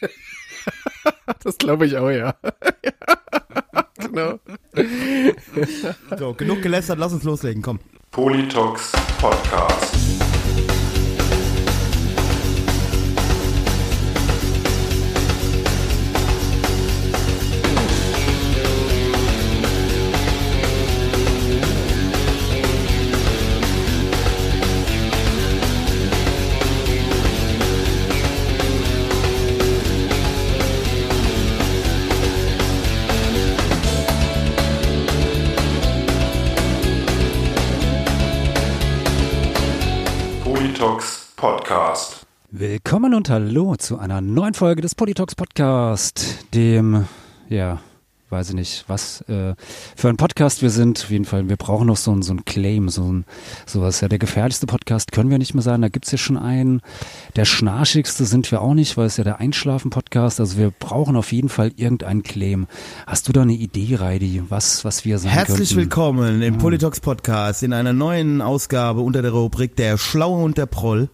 das glaube ich auch, ja. genau. So, genug gelästert, lass uns loslegen, komm. Politox Podcast. Willkommen und hallo zu einer neuen Folge des Politox Podcast, dem, ja, weiß ich nicht, was äh, für ein Podcast wir sind. Auf jeden Fall, wir brauchen noch so, ein so ein Claim, so ein sowas. Ja, der gefährlichste Podcast können wir nicht mehr sein, da gibt's ja schon einen. Der schnarchigste sind wir auch nicht, weil es ja der Einschlafen-Podcast. Also wir brauchen auf jeden Fall irgendeinen Claim. Hast du da eine Idee, Reidi, was, was wir sein Herzlich könnten? willkommen im Politox Podcast in einer neuen Ausgabe unter der Rubrik Der Schlaue und der Proll,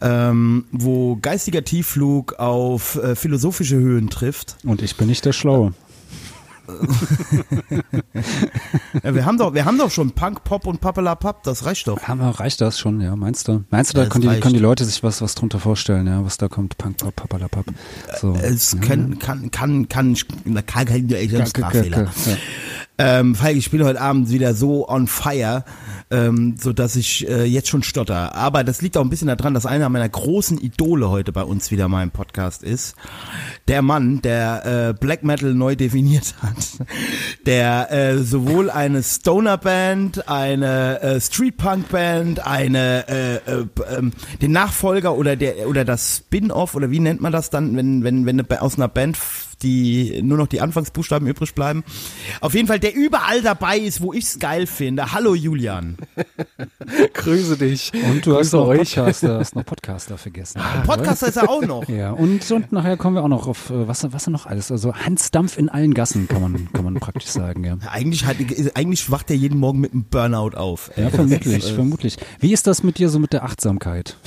ähm, wo geistiger Tiefflug auf äh, philosophische Höhen trifft. Und ich bin nicht der Schlaue. Ja, wir haben doch, wir haben doch schon Punk, Pop und Pappelapapp, das reicht doch. Haben wir, reicht das schon, ja, meinst du? Meinst du, da können die, können die Leute sich was, was drunter vorstellen, ja, was da kommt? Punk, pop, papalapap. So. Es kann, kann, kann, kann, kann, kann, kann, Ja, kann, Sprachfehler. ja. Ähm, Falk, ich spiele heute Abend wieder so on fire, ähm, so dass ich äh, jetzt schon stotter. Aber das liegt auch ein bisschen daran, dass einer meiner großen Idole heute bei uns wieder mal im Podcast ist. Der Mann, der äh, Black Metal neu definiert hat. Der äh, sowohl eine Stoner Band, eine äh, Street Punk Band, eine äh, äh, ähm, den Nachfolger oder der oder das Spin-off oder wie nennt man das dann, wenn wenn wenn aus einer Band die nur noch die Anfangsbuchstaben übrig bleiben. Auf jeden Fall, der überall dabei ist, wo ich's geil finde. Hallo Julian. Grüße dich. Und du hast Grüße noch euch. Podcaster, hast noch Podcaster vergessen. Podcaster ist er auch noch. Ja, und, und nachher kommen wir auch noch auf, äh, was, was noch alles? Also Hans Dampf in allen Gassen, kann man, kann man praktisch sagen, ja. Eigentlich, hat, eigentlich wacht er jeden Morgen mit einem Burnout auf. Ja, vermutlich, vermutlich. Wie ist das mit dir so mit der Achtsamkeit?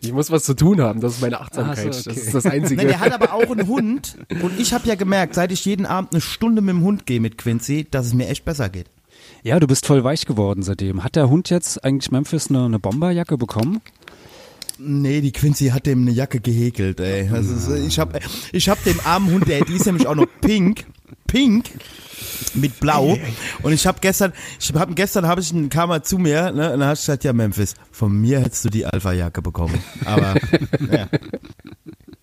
Ich muss was zu tun haben, das ist meine Achtsamkeit. Ach so, okay. Das ist das Einzige. Nein, der hat aber auch einen Hund. Und ich habe ja gemerkt, seit ich jeden Abend eine Stunde mit dem Hund gehe mit Quincy, dass es mir echt besser geht. Ja, du bist voll weich geworden seitdem. Hat der Hund jetzt eigentlich Memphis eine, eine Bomberjacke bekommen? Nee, die Quincy hat dem eine Jacke gehäkelt, ey. Ist, ich hab, ich hab dem armen Hund, der, die ist nämlich auch noch pink, pink mit blau. Und ich habe gestern, ich hab, gestern habe ich einen kam er zu mir, ne, und dann hast du gesagt, ja Memphis, von mir hättest du die Alpha-Jacke bekommen. Aber, ja.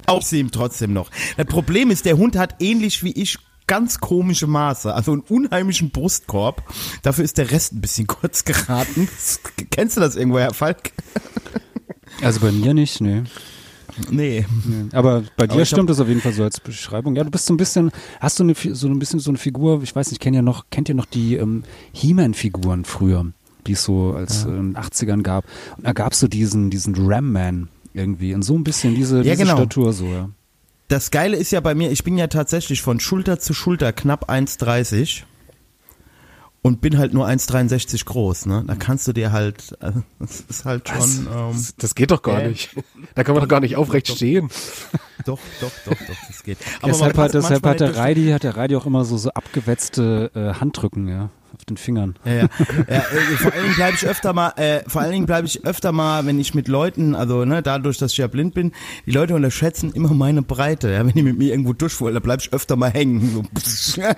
Auch sie ihm trotzdem noch. Das Problem ist, der Hund hat ähnlich wie ich ganz komische Maße, also einen unheimlichen Brustkorb. Dafür ist der Rest ein bisschen kurz geraten. Kennst du das irgendwo, Herr Falk? Also bei mir nicht, nee. Nee. nee. Aber bei dir hab- stimmt das auf jeden Fall so als Beschreibung. Ja, du bist so ein bisschen, hast du eine, so ein bisschen so eine Figur, ich weiß nicht, kennt ihr noch, kennt ihr noch die ähm, He-Man-Figuren früher, die es so als äh, in den 80ern gab? Und da gab es so diesen, diesen Ram-Man irgendwie und so ein bisschen diese, Ja, diese genau. Statur so, ja. Das Geile ist ja bei mir, ich bin ja tatsächlich von Schulter zu Schulter knapp 1,30 und bin halt nur 1,63 groß, ne? Da kannst du dir halt, äh, das ist halt Was? schon, ähm, das, geht doch gar äh, nicht. Da kann man doch gar nicht aufrecht stehen. doch, doch, doch, doch, das geht. deshalb man hat, deshalb hat der Reidi, hat der Reidi auch immer so, so abgewetzte äh, Handrücken, ja, auf den Fingern. Ja, ja. ja äh, vor allen Dingen bleibe ich öfter mal, äh, vor allen Dingen bleibe ich öfter mal, wenn ich mit Leuten, also ne, dadurch, dass ich ja blind bin, die Leute unterschätzen immer meine Breite. Ja, wenn die mit mir irgendwo durchfuhren, da bleibe ich öfter mal hängen. So.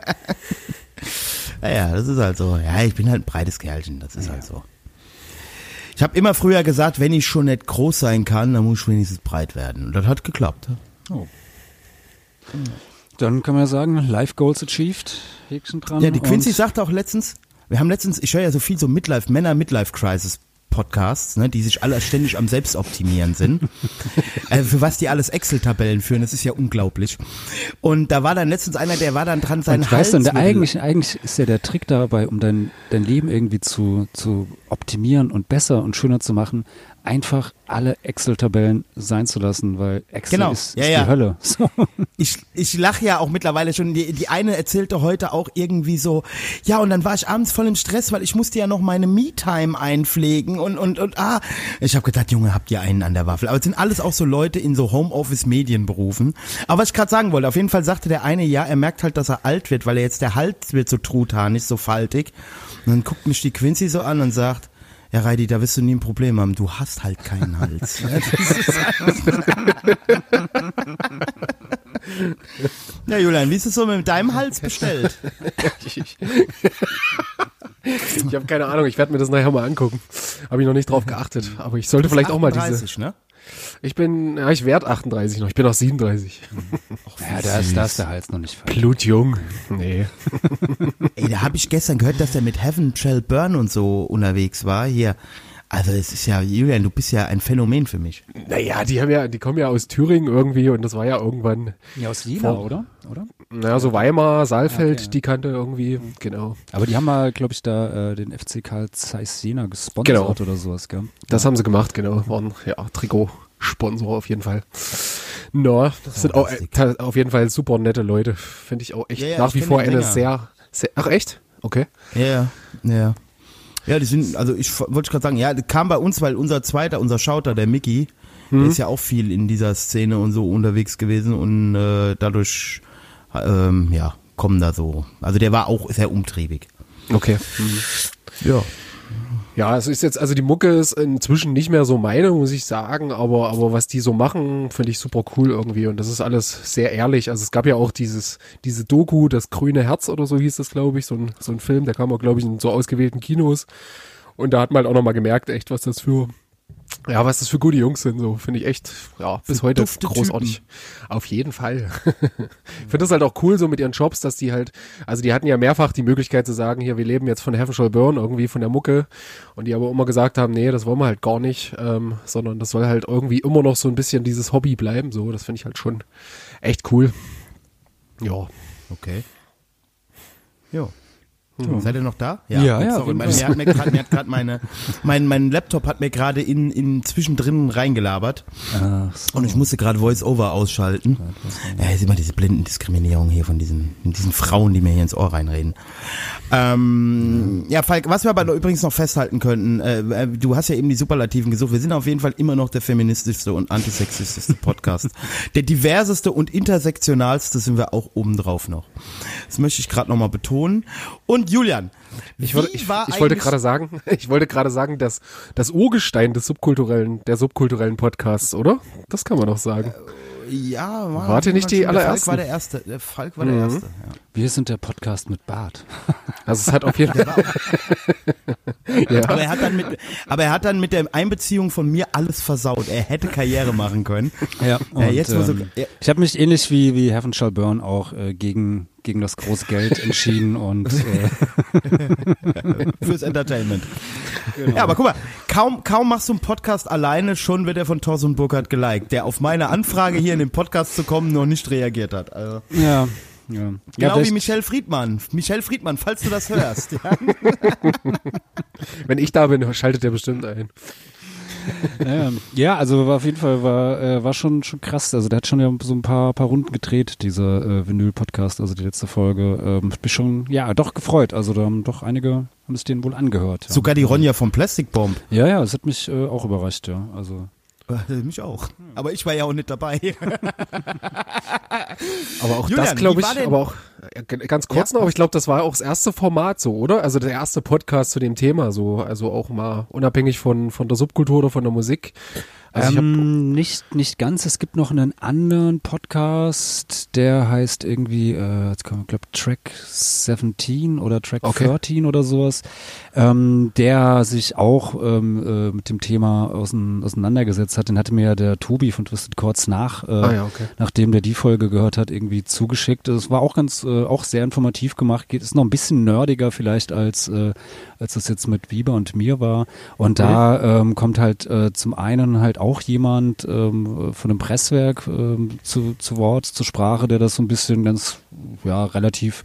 ja, ja, das ist halt so. Ja, ich bin halt ein breites Kerlchen, das ist halt so. Ich habe immer früher gesagt, wenn ich schon nicht groß sein kann, dann muss ich wenigstens breit werden. Und das hat geklappt. Dann kann man ja sagen, Life Goals achieved, Häkchen dran. Ja, die Quincy sagte auch letztens, wir haben letztens, ich höre ja so viel so Midlife, Männer Midlife Crisis Podcasts, ne, die sich alle ständig am Selbstoptimieren sind. äh, für was die alles Excel-Tabellen führen, das ist ja unglaublich. Und da war dann letztens einer, der war dann dran, seinen Und weißt du, Hals der, eigentlich, eigentlich ist ja der Trick dabei, um dein, dein Leben irgendwie zu, zu optimieren und besser und schöner zu machen, einfach alle Excel-Tabellen sein zu lassen, weil Excel Genau. ist, ist Ja, ja. die Hölle. So. Ich, ich lache ja auch mittlerweile schon. Die, die eine erzählte heute auch irgendwie so, ja, und dann war ich abends voll im Stress, weil ich musste ja noch meine Me-Time einpflegen und, und, und, ah. Ich habe gedacht, Junge, habt ihr einen an der Waffel. Aber es sind alles auch so Leute in so Homeoffice-Medienberufen. Aber was ich gerade sagen wollte, auf jeden Fall sagte der eine, ja, er merkt halt, dass er alt wird, weil er jetzt der Hals wird so truthanig, so faltig. Und dann guckt mich die Quincy so an und sagt, ja, Reidi, da wirst du nie ein Problem haben. Du hast halt keinen Hals. ja, Julian, wie ist es so mit deinem Hals bestellt? Ich, habe keine Ahnung, ich werde mir das nachher mal angucken. Habe ich noch nicht drauf geachtet. Aber ich sollte vielleicht auch mal diese. 38, ne? Ich bin, ja, ich werde 38 noch. Ich bin auch 37. Ja, da ist, da ist der Hals noch nicht falsch. Blutjung. Nee. Ey, da habe ich gestern gehört, dass er mit Heaven Shall Burn und so unterwegs war. Hier. Also es ist ja, Julian, du bist ja ein Phänomen für mich. Naja, die haben ja, die kommen ja aus Thüringen irgendwie und das war ja irgendwann, Ja, aus Vor- oder? oder? naja, so Weimar, Saalfeld, Okay. die kannte irgendwie, genau. Aber die haben mal, glaube ich, da äh, den FC Karl Zeiss Jena gesponsert Genau. oder sowas, gell? Das haben sie gemacht, genau. Waren, ja, Trikotsponsor auf jeden Fall. No, das sind auch äh, auf jeden Fall super nette Leute. Finde ich auch echt Ja, ja, nach wie vor eine sehr, sehr, ach echt? Okay. Ja, ja, ja. Ja, die sind, also ich wollte gerade sagen, ja, das kam bei uns, weil unser zweiter, unser Schauter, der Mickey, der ist ja auch viel in dieser Szene und so unterwegs gewesen und äh, dadurch, ähm, ja, kommen da so. Also der war auch sehr umtriebig. Okay. Ja. Ja, es ist jetzt, also die Mucke ist inzwischen nicht mehr so meine, muss ich sagen, aber, aber was die so machen, finde ich super cool irgendwie und das ist alles sehr ehrlich. Also es gab ja auch dieses, diese Doku, das grüne Herz oder so hieß das, glaube ich, so ein, so ein Film, der kam auch, glaube ich, in so ausgewählten Kinos und da hat man halt auch nochmal gemerkt, echt, was das für, ja, was das für gute Jungs sind, so finde ich echt, ja, bis heute großartig. Auf jeden Fall. ich finde das halt auch cool so mit ihren Jobs, dass die halt, also die hatten ja mehrfach die Möglichkeit zu sagen, hier, wir leben jetzt von Heaven Shall Burn, irgendwie von der Mucke und die aber immer gesagt haben, nee, das wollen wir halt gar nicht, ähm, sondern das soll halt irgendwie immer noch so ein bisschen dieses Hobby bleiben, so, das finde ich halt schon echt cool. Ja. Okay. Jo. Hm. Seid ihr noch da? Ja, ja, auf Sorry, mein, mir hat mir grad, mir hat grad meine, mein, mein Laptop hat mir gerade in, in zwischendrin reingelabert. Ach so. Und ich musste gerade Voice-Over ausschalten. Ja, ist immer diese Blindendiskriminierung hier von diesen, diesen Frauen, die mir hier ins Ohr reinreden. Ähm, ja, Falk, was wir aber übrigens noch festhalten könnten, äh, äh, du hast ja eben die Superlativen gesucht. Wir sind auf jeden Fall immer noch der feministischste und antisexistischste Podcast. der diverseste und intersektionalste sind wir auch obendrauf noch. Das möchte ich gerade nochmal betonen. Und Julian, Ich, wollte, ich, war ich wollte gerade sagen, ich wollte gerade sagen, dass das Urgestein des subkulturellen, der subkulturellen Podcasts, oder? Das kann man doch sagen. Ja, war, Wart ihr nicht die der Falk war der Erste. Der Falk war der Mhm. Erste. Ja. Wir sind der Podcast mit Bart. Also es hat auf jeden Fall. ja. Aber er hat dann mit, aber er hat dann mit der Einbeziehung von mir alles versaut. Er hätte Karriere machen können. Ja, Ja, jetzt, wo so- ähm, ja. ich habe mich ähnlich wie, wie Heaven Shall Burn auch äh, gegen, gegen das große Geld entschieden und äh, Fürs Entertainment. Ja, aber guck mal, kaum, kaum machst du einen Podcast alleine, schon wird er von Thorsten Burkhardt geliked, der auf meine Anfrage hier in den Podcast zu kommen noch nicht reagiert hat. Also, ja. Ja, ja genau wie vielleicht- Michelle Friedmann. Michelle Friedmann, falls du das hörst. Ja. Wenn ich da bin, schaltet der bestimmt ein. Ja, ja, also war auf jeden Fall war äh, war schon schon krass. Also der hat schon ja so ein paar paar Runden gedreht, dieser äh, Vinyl Podcast, also die letzte Folge. Ähm, hat mich schon ja doch gefreut. Also da haben doch einige haben es denen wohl angehört. Ja. Sogar die Ronja vom Plastic Bomb. Ja, ja, es hat mich äh, auch überrascht, ja. Also Mich auch. Aber ich war ja auch nicht dabei. Aber auch Julian, das glaube ich, aber auch äh, ganz kurz Ja. noch, aber ich glaube, das war auch das erste Format so, oder? Also der erste Podcast zu dem Thema so, also auch mal unabhängig von von der Subkultur oder von der Musik. Also ähm, nicht, nicht ganz. Es gibt noch einen anderen Podcast, der heißt irgendwie, äh, jetzt kommt, ich glaube, Track 17 oder Track Okay. 13 oder sowas, ähm, der sich auch ähm, äh, mit dem Thema ausein, auseinandergesetzt hat. Den hatte mir der Tobi von Twisted Chords nach, äh, Ah ja, okay. nachdem der die Folge gehört hat, irgendwie zugeschickt. Es war auch ganz, äh, auch sehr informativ gemacht. Geht, ist noch ein bisschen nerdiger vielleicht als, äh, als das jetzt mit Bieber und mir war. Und da ähm, kommt halt äh, zum einen halt auch jemand ähm, von einem Presswerk ähm, zu, zu Wort, zur Sprache, der das so ein bisschen ganz, ja, relativ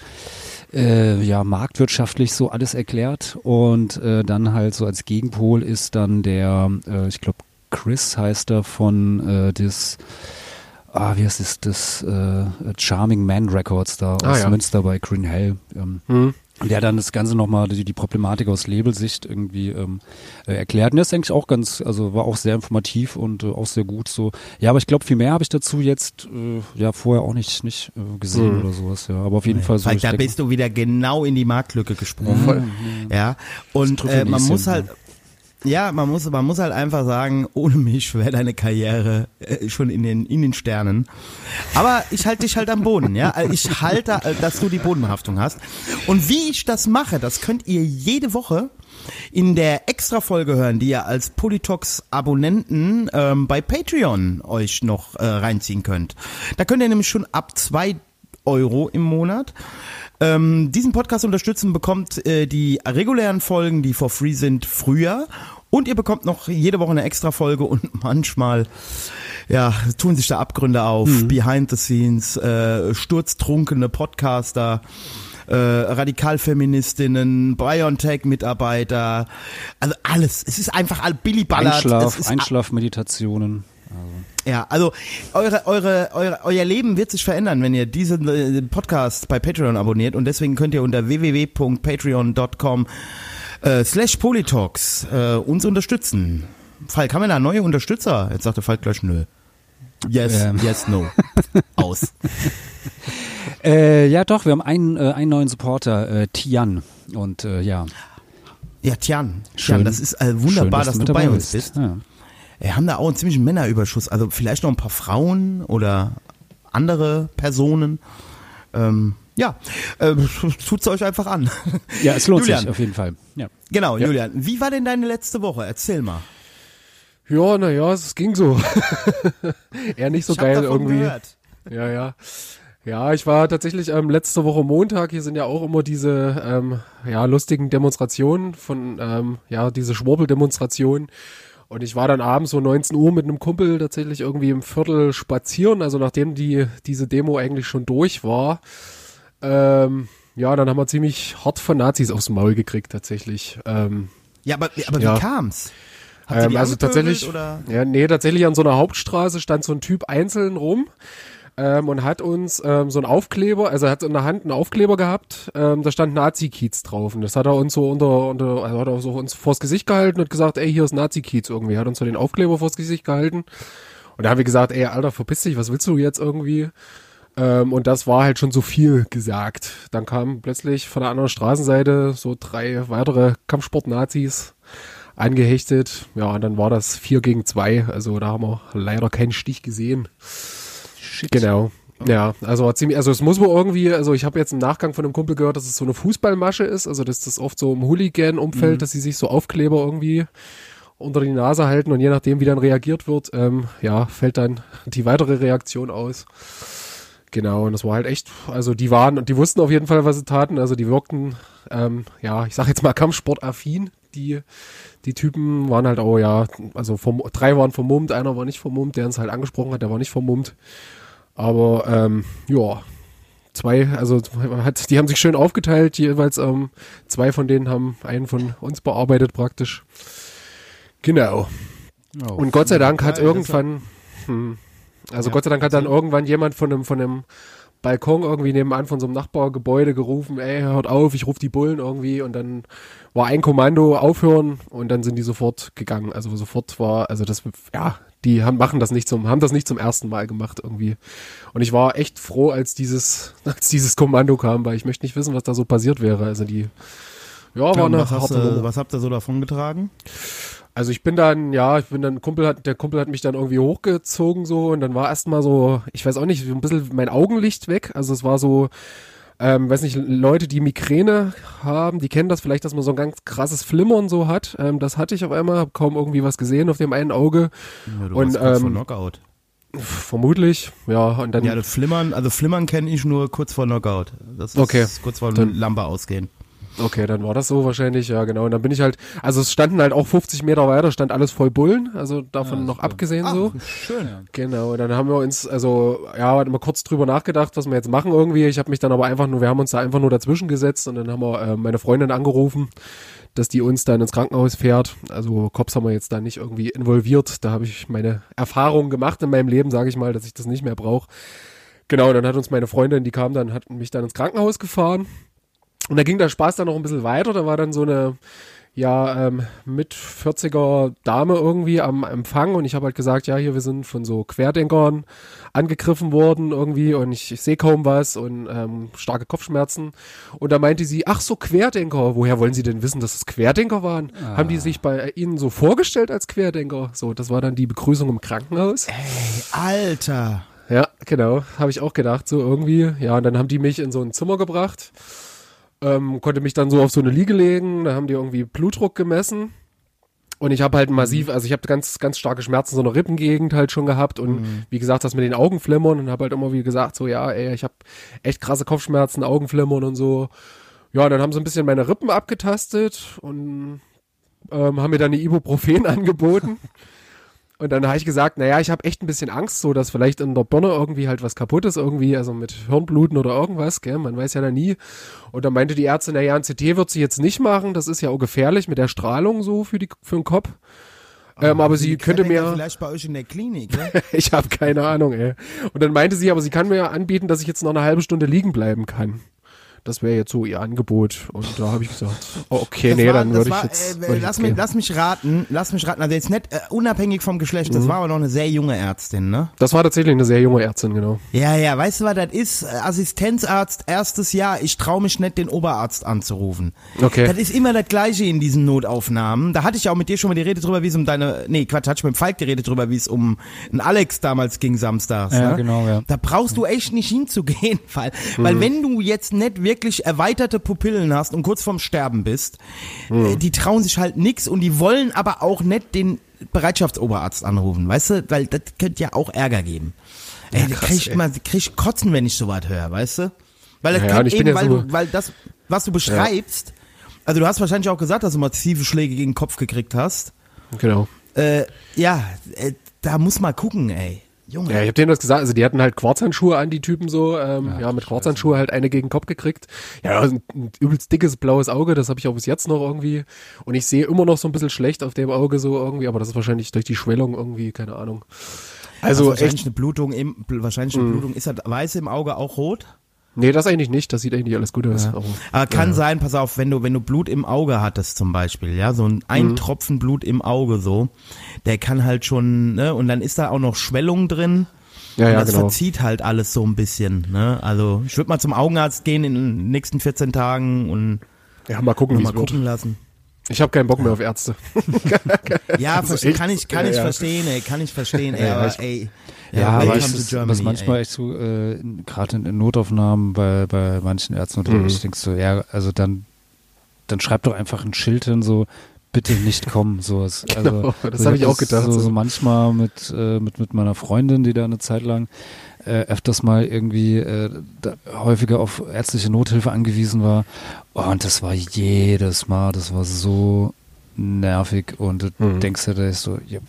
äh, ja, marktwirtschaftlich so alles erklärt. Und äh, dann halt so als Gegenpol ist dann der, äh, ich glaube, Chris heißt er von äh, das, ah, wie heißt es, das äh, Charming Man Records da aus Ah, ja. Münster bei Green Hell. Ähm, Hm. Der dann das Ganze nochmal, die, die Problematik aus Labelsicht irgendwie ähm, äh, erklärt. Und das ist eigentlich auch ganz, also war auch sehr informativ und äh, auch sehr gut so. Ja, aber ich glaube, viel mehr habe ich dazu jetzt äh, ja vorher auch nicht, nicht äh, gesehen Mhm. oder sowas, ja. Aber auf jeden Fall so. Weil da bist du wieder genau in die Marktlücke gesprungen. Voll. Ja, und äh, man muss halt, ja, man muss, man muss halt einfach sagen, ohne mich wäre deine Karriere äh, schon in den, in den Sternen. Aber ich halte dich halt am Boden, ja. Also Ich halte, äh, dass du die Bodenhaftung hast. Und wie ich das mache, das könnt ihr jede Woche in der Extra-Folge hören, die ihr als Politox-Abonnenten ähm, bei Patreon euch noch äh, reinziehen könnt. Da könnt ihr nämlich schon ab zwei Euro im Monat ähm, diesen Podcast unterstützen, bekommt äh, die regulären Folgen, die for free sind, früher. Und ihr bekommt noch jede Woche eine extra Folge und manchmal, ja, tun sich da Abgründe auf. Behind the scenes, äh, sturztrunkene Podcaster, äh, Radikalfeministinnen, BioNTech-Mitarbeiter, also alles. Es ist einfach all Billy Ballard. Einschlaf, ist Einschlafmeditationen. ja, also eure, eure, eure, euer Leben wird sich verändern, wenn ihr diesen äh, Podcast bei Patreon abonniert und deswegen könnt ihr unter www.patreon.com äh, slash Politox äh, uns unterstützen. Falk, haben wir da neue Unterstützer? Jetzt sagte Falk gleich nö. Yes, Ähm. yes, no. Aus. Äh, ja, doch, wir haben einen, äh, einen neuen Supporter, äh, Tian. Und äh, ja, Ja, Tian. Schön. Tian, das ist äh, wunderbar, schön, dass, du bei uns bist. bist. Ja. Wir haben da auch einen ziemlichen Männerüberschuss. Also vielleicht noch ein paar Frauen oder andere Personen. Ähm, ja, äh, tut's euch einfach an. ja, es lohnt Julian. sich auf jeden Fall. Ja. Genau, Ja. Julian. Wie war denn deine letzte Woche? Erzähl mal. Ja, naja, es ging so. Eher nicht so Ich geil irgendwie. Gehört. Ja, ja. Ja, ich war tatsächlich ähm, letzte Woche Montag, hier sind ja auch immer diese ähm, ja, lustigen Demonstrationen von, ähm, ja, diese Schwurbeldemonstrationen. Und ich war dann abends so 19 Uhr mit einem Kumpel tatsächlich irgendwie im Viertel spazieren, also nachdem die diese Demo eigentlich schon durch war. Ähm, ja, dann haben wir ziemlich hart von Nazis aufs Maul gekriegt tatsächlich. Ähm, Ja, aber, aber Ja. wie kam's? Ähm, also tatsächlich, Oder? ja, nee, tatsächlich an so einer Hauptstraße stand so ein Typ einzeln rum ähm, und hat uns ähm, so einen Aufkleber, also er hat in der Hand einen Aufkleber gehabt, ähm, da stand Nazi-Kiez drauf und das hat er uns so unter, unter also hat er so uns vors Gesicht gehalten und gesagt, ey, hier ist Nazi-Kiez irgendwie, hat uns so den Aufkleber vors Gesicht gehalten und da haben wir gesagt, ey, Alter, verpiss dich, was willst du jetzt irgendwie? Ähm, und das war halt schon so viel gesagt. Dann kamen plötzlich von der anderen Straßenseite so drei weitere Kampfsport-Nazis angehechtet. Ja, und dann war das vier gegen zwei. Also da haben wir leider keinen Stich gesehen. Shit. Genau. Ja, also war ziemlich, also es muss wohl irgendwie, also ich habe jetzt im Nachgang von einem Kumpel gehört, dass es so eine Fußballmasche ist, also dass das oft so im Hooligan-Umfeld, dass sie sich so Aufkleber irgendwie unter die Nase halten und je nachdem, wie dann reagiert wird, ähm, ja, fällt dann die weitere Reaktion aus. Genau, und das war halt echt, also die waren, und die wussten auf jeden Fall, was sie taten, also die wirkten, ähm, ja, ich sag jetzt mal Kampfsportaffin, die, die Typen waren halt auch, ja, also vom, drei waren vermummt, einer war nicht vermummt, der uns halt angesprochen hat, der war nicht vermummt. Aber ähm, ja, zwei, also hat, die haben sich schön aufgeteilt, jeweils ähm, zwei von denen haben einen von uns bearbeitet praktisch. Genau. Oh. Und Gott sei Dank hat irgendwann, hm, also Ja, Gott sei Dank hat dann erzähl. irgendwann jemand von einem, von einem Balkon irgendwie nebenan von so einem Nachbargebäude gerufen, ey, hört auf, ich rufe die Bullen irgendwie und dann war ein Kommando aufhören und dann sind die sofort gegangen. Also sofort war, also das, ja, die haben, machen das nicht zum, haben das nicht zum ersten Mal gemacht irgendwie. Und ich war echt froh, als dieses, als dieses Kommando kam, weil ich möchte nicht wissen, was da so passiert wäre. Also die, ja, war Ja, eine was, hast, Nummer. was habt ihr so davon getragen? Also ich bin dann, ja, ich bin dann, Kumpel hat, der Kumpel hat mich dann irgendwie hochgezogen so und dann war erstmal so, ich weiß auch nicht, so ein bisschen mein Augenlicht weg. Also es war so, ähm, weiß nicht, Leute, die Migräne haben, die kennen das vielleicht, dass man so ein ganz krasses Flimmern so hat. Ähm, das hatte ich auf einmal, hab kaum irgendwie was gesehen auf dem einen Auge. Ja, du Und, kurz vor ähm, Knockout. Vermutlich, ja, und dann, Ja, das Flimmern, also Flimmern kenne ich nur kurz vor Knockout. Das ist Okay, kurz vor dann- Lampe ausgehen. Okay, dann war das so wahrscheinlich, ja genau. Und dann bin ich halt, also es standen halt auch 50 Meter weiter, stand alles voll Bullen, also davon Ja, noch super. abgesehen so. Schön. Genau, und dann haben wir uns, also ja, hatten wir kurz drüber nachgedacht, was wir jetzt machen irgendwie. Ich habe mich dann aber einfach nur, wir haben uns da einfach nur dazwischen gesetzt und dann haben wir äh, meine Freundin angerufen, dass die uns dann ins Krankenhaus fährt. Also Cops haben wir jetzt da nicht irgendwie involviert. Da habe ich meine Erfahrungen gemacht in meinem Leben, sage ich mal, dass ich das nicht mehr brauche. Genau, dann hat uns meine Freundin, die kam dann, hat mich dann ins Krankenhaus gefahren. Und da ging der Spaß dann noch ein bisschen weiter. Da war dann so eine, ja, ähm, mit 40er Dame irgendwie am Empfang und ich habe halt gesagt, ja, hier, wir sind von so Querdenkern angegriffen worden irgendwie und ich, ich sehe kaum was und ähm, starke Kopfschmerzen. Und da meinte sie, ach so, Querdenker, woher wollen Sie denn wissen, dass es Querdenker waren? Haben die sich bei Ihnen so vorgestellt als Querdenker? So, das war dann die Begrüßung im Krankenhaus. Alter. Ja, genau, habe ich auch gedacht, so irgendwie. Ja, und dann haben die mich in so ein Zimmer gebracht, ähm, konnte mich dann so auf so eine Liege legen, da haben die irgendwie Blutdruck gemessen. Und ich habe halt massiv, also ich habe ganz, ganz starke Schmerzen so in der Rippengegend halt schon gehabt und wie gesagt, das mit den Augenflimmern und habe halt immer wie gesagt, so ja, ey, ich habe echt krasse Kopfschmerzen, Augenflimmern und so. Ja, dann haben sie ein bisschen meine Rippen abgetastet und ähm, haben mir dann die Ibuprofen angeboten. Und dann habe ich gesagt, naja, ich habe echt ein bisschen Angst, so dass vielleicht in der Birne irgendwie halt was kaputt ist, irgendwie, also mit Hirnbluten oder irgendwas, gell, man weiß ja da nie. Und dann meinte die Ärztin, naja, ein CT wird sie jetzt nicht machen, das ist ja auch gefährlich mit der Strahlung so für, die, für den Kopf. Ähm, aber sie könnte mir, Vielleicht bei euch in der Klinik, ne? ich habe keine Ahnung, ey. Und dann meinte sie, aber sie kann mir ja anbieten, dass ich jetzt noch eine halbe Stunde liegen bleiben kann. Das wäre jetzt so ihr Angebot. Und da habe ich gesagt, oh, okay, Das nee, war- dann würde ich jetzt. äh, würd ich lass, jetzt mich, lass mich raten, lass mich raten. Also jetzt nicht äh, unabhängig vom Geschlecht, Mhm. das war aber noch eine sehr junge Ärztin, ne? Das war tatsächlich eine sehr junge Ärztin, genau. Ja, ja, weißt du, was das ist? Äh, Assistenzarzt, erstes Jahr, ich traue mich nicht, den Oberarzt anzurufen. Okay. Das ist immer das Gleiche in diesen Notaufnahmen. Da hatte ich auch mit dir schon mal die Rede drüber, wie es um deine, nee, Quatsch, hatte ich mit dem Falk die Rede drüber, wie es um einen Alex damals ging samstags. Ja, ne? genau, ja. Da brauchst du echt nicht hinzugehen, weil, weil wenn du jetzt nicht wirklich erweiterte Pupillen hast und kurz vorm Sterben bist, äh, die trauen sich halt nix und die wollen aber auch nicht den Bereitschaftsoberarzt anrufen, weißt du, weil das könnte ja auch Ärger geben. Ey, da krieg ich immer, krieg ich Kotzen, wenn ich sowas höre, weißt du? Weil das Ja, kann bin eben, ja weil, so- du, weil das, was du beschreibst, also du hast wahrscheinlich auch gesagt, dass du massive Schläge gegen den Kopf gekriegt hast. Genau. Äh, ja, äh, da muss man gucken, ey. Junge. Ja, ich hab denen das gesagt, also die hatten halt Quarzhandschuhe an, die Typen so, ähm, ja, mit Quarzhandschuhe halt eine gegen den Kopf gekriegt. Ja, ein, ein übelst dickes blaues Auge, das habe ich auch bis jetzt noch irgendwie. Und ich sehe immer noch so ein bisschen schlecht auf dem Auge so irgendwie, aber das ist wahrscheinlich durch die Schwellung irgendwie, keine Ahnung. Also Also wahrscheinlich echt, eine Blutung im, wahrscheinlich eine Blutung. Ist das weiß im Auge auch rot? Nee, das eigentlich nicht, das sieht eigentlich alles gut aus. Aber, Aber kann sein, pass auf, wenn du, wenn du Blut im Auge hattest zum Beispiel, ja, so ein, Mhm. ein Tropfen Blut im Auge so, der kann halt schon, ne, und dann ist da auch noch Schwellung drin. ja, und ja, das genau. verzieht halt alles so ein bisschen, ne? Also ich würde mal zum Augenarzt gehen in den nächsten 14 Tagen und Ja, mal gucken, mal es wird. gucken lassen. Ich habe keinen Bock mehr auf Ärzte. Ja, kann ich, kann ich ja, ja. verstehen, ey, kann ich verstehen, ey, Ja, aber ich- ey. Ja, to ist, was manchmal ey. echt so, äh, gerade in, in Notaufnahmen bei, bei manchen Ärzten oder Mhm. ich denke so, ja, also dann, dann schreib doch einfach ein Schild hin, so, bitte nicht kommen, sowas. Also, Genau, das so, hab ich auch gedacht, So, so. manchmal mit, äh, mit, mit meiner Freundin, die da eine Zeit lang äh, öfters mal irgendwie äh, häufiger auf ärztliche Nothilfe angewiesen war. Oh, und das war jedes Mal, das war so nervig und du Mhm. denkst dir, da ist so, ja,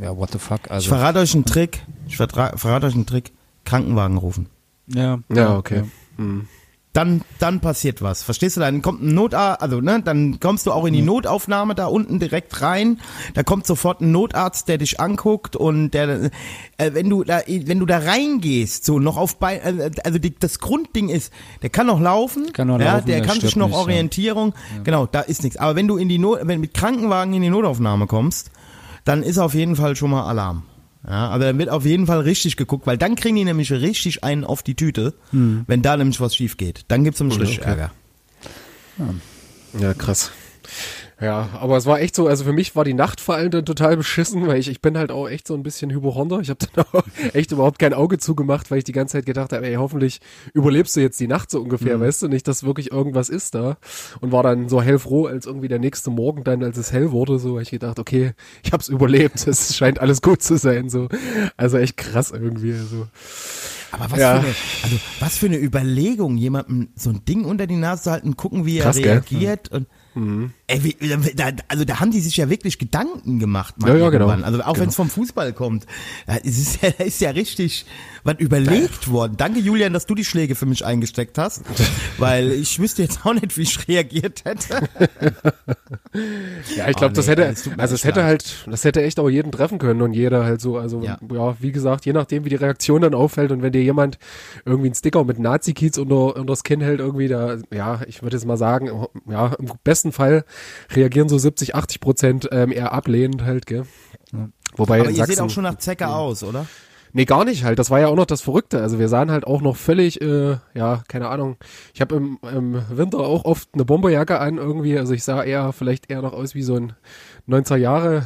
ja, what the fuck, Ich also. verrate euch einen Trick. Ich verrate euch einen Trick. Krankenwagen rufen. Ja, Ja, okay. Hm. Dann, dann passiert was. Verstehst du? Dann kommt ein Notarzt, also ne, dann kommst du auch in die Notaufnahme da unten direkt rein. Da kommt sofort ein Notarzt, der dich anguckt und der, äh, wenn du da, wenn du da reingehst, so noch auf Bein, äh, also die, das Grundding ist, der kann noch laufen, Kann noch ja, laufen, der der kann sich noch nicht, ja. Orientierung, genau, da ist nichts. Aber wenn du in die Not, wenn du mit Krankenwagen in die Notaufnahme kommst, dann ist auf jeden Fall schon mal Alarm. Ja, aber dann wird auf jeden Fall richtig geguckt, weil dann kriegen die nämlich richtig einen auf die Tüte, wenn da nämlich was schief geht. Dann gibt's nämlich richtig okay. Ärger. Ja, krass. Ja, aber es war echt so, also für mich war die Nacht vor allem dann total beschissen, weil ich, ich bin halt auch echt so ein bisschen Hypochonder. Ich habe dann auch echt überhaupt kein Auge zugemacht, weil ich die ganze Zeit gedacht habe, ey, hoffentlich überlebst du jetzt die Nacht so ungefähr, weißt du, nicht, dass wirklich irgendwas ist da. Und war dann so hellfroh, als irgendwie der nächste Morgen dann, als es hell wurde, so, hab ich gedacht, okay, ich hab's überlebt, es scheint alles gut zu sein, so. Also echt krass irgendwie, so. Aber was Ja. für eine, also was für eine Überlegung, jemandem so ein Ding unter die Nase zu halten, gucken, wie er Krass, gell? reagiert und ey, da, also da haben die sich ja wirklich Gedanken gemacht, Ja, ja, genau. Also auch wenn es vom Fußball kommt, da ist ja, ist ja richtig was überlegt worden. Danke Julian, dass du die Schläge für mich eingesteckt hast, weil ich wüsste jetzt auch nicht, wie ich reagiert hätte. Ja, ich glaube, Oh, das nee, hätte, es tut mir also es hätte halt, das hätte echt auch jeden treffen können und jeder halt so, also Ja. ja. wie gesagt, je nachdem, wie die Reaktion dann auffällt und wenn dir jemand irgendwie einen Sticker mit Nazi-Kiez unter, unter das Kinn hält, irgendwie da, ja, ich würde jetzt mal sagen, ja, im besten Fall reagieren so 70, 80 Prozent ähm, eher ablehnend halt, gell. Wobei Aber ihr Sachsen, seht auch schon nach Zecke aus, oder? Nee, gar nicht halt. Das war ja auch noch das Verrückte. Also wir sahen halt auch noch völlig, äh, ja, keine Ahnung. Ich habe im, im Winter auch oft eine Bomberjacke an irgendwie. Also ich sah eher vielleicht eher noch aus wie so ein 90er Jahre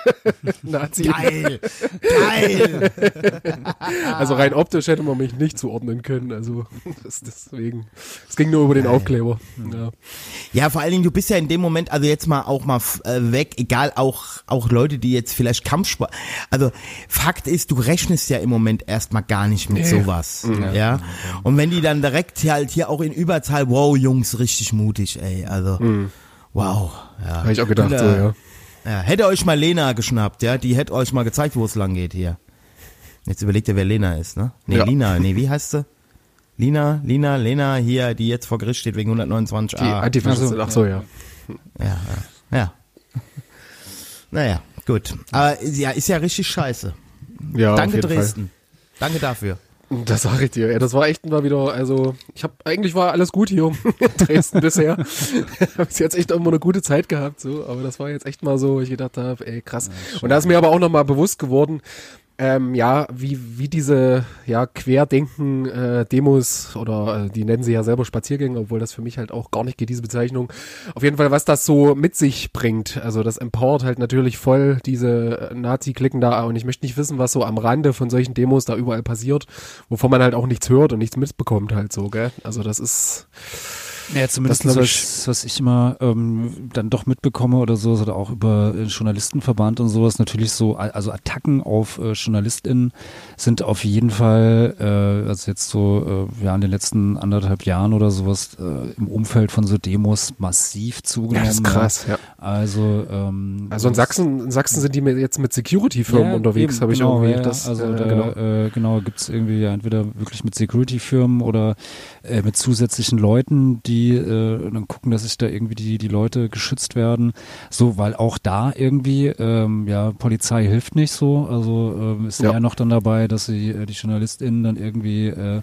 Nazi. Geil, geil. Also rein optisch hätte man mich nicht zuordnen können. Also das, deswegen. Es ging nur über den Aufkleber. Ja. Ja, vor allen Dingen, du bist ja in dem Moment, also jetzt mal auch mal äh, weg, egal auch, auch Leute, die jetzt vielleicht Kampfsport, also Fakt ist, du rechnest ja im Moment erstmal gar nicht mit sowas, ja. Und wenn die dann direkt halt hier auch in Überzahl, wow, Jungs, richtig mutig, ey, also, wow, ja. Habe ich auch gedacht, Und, so, äh, ja. Ja. Hätte euch mal Lena geschnappt, ja, die hätte euch mal gezeigt, wo es lang geht hier. Jetzt überlegt ihr, wer Lena ist, ne? Nee, Ja. Lina, nee, wie heißt sie? Lina, Lina, Lena hier, die jetzt vor Gericht steht wegen 129a. Die Antifaschisten. Ach so, ja. Ja, ja. ja. naja, gut. Aber ja, ist ja richtig scheiße. Ja, auf Danke jeden Fall. Dresden. Danke dafür. Das sage ich dir. Ja, das war echt mal wieder, also ich habe eigentlich war alles gut hier in Dresden bisher. habe bis jetzt echt immer eine gute Zeit gehabt, so, aber das war jetzt echt mal so, ich gedacht habe, ey krass. Und da ist mir aber auch noch mal bewusst geworden, ähm, ja, wie wie diese ja Querdenken äh, oder äh, die nennen sie ja selber Spaziergänge, obwohl das für mich halt auch gar nicht geht diese Bezeichnung. Auf jeden Fall, was das so mit sich bringt. Also das empowert halt natürlich voll diese äh, Nazi-Klicken da und ich möchte nicht wissen, was so am Rande von solchen Demos da überall passiert, wovon man halt auch nichts hört und nichts mitbekommt halt so, gell? Also das ist Ja, zumindest Das was, was ich immer ähm, dann doch mitbekomme oder so, oder auch über äh, Journalistenverband und sowas, natürlich so, also Attacken auf äh, JournalistInnen sind auf jeden Fall, äh, also jetzt so, äh, ja, in den letzten anderthalb Jahren oder sowas, äh, im Umfeld von so Demos massiv ja, zugenommen. das ist krass, ja. Also, ähm, Also in Sachsen, in Sachsen sind die jetzt mit Security-Firmen unterwegs, eben, habe ich genau, irgendwie ja, das also äh, da, genau. äh, genau gibt's irgendwie ja entweder wirklich mit Security-Firmen oder äh, mit zusätzlichen Leuten, die äh, dann gucken, dass sich da irgendwie die die Leute geschützt werden, so weil auch da irgendwie ähm, ja Polizei hilft nicht so, also ähm, ist Ja. eher noch dann dabei, dass sie äh, die JournalistInnen dann irgendwie äh,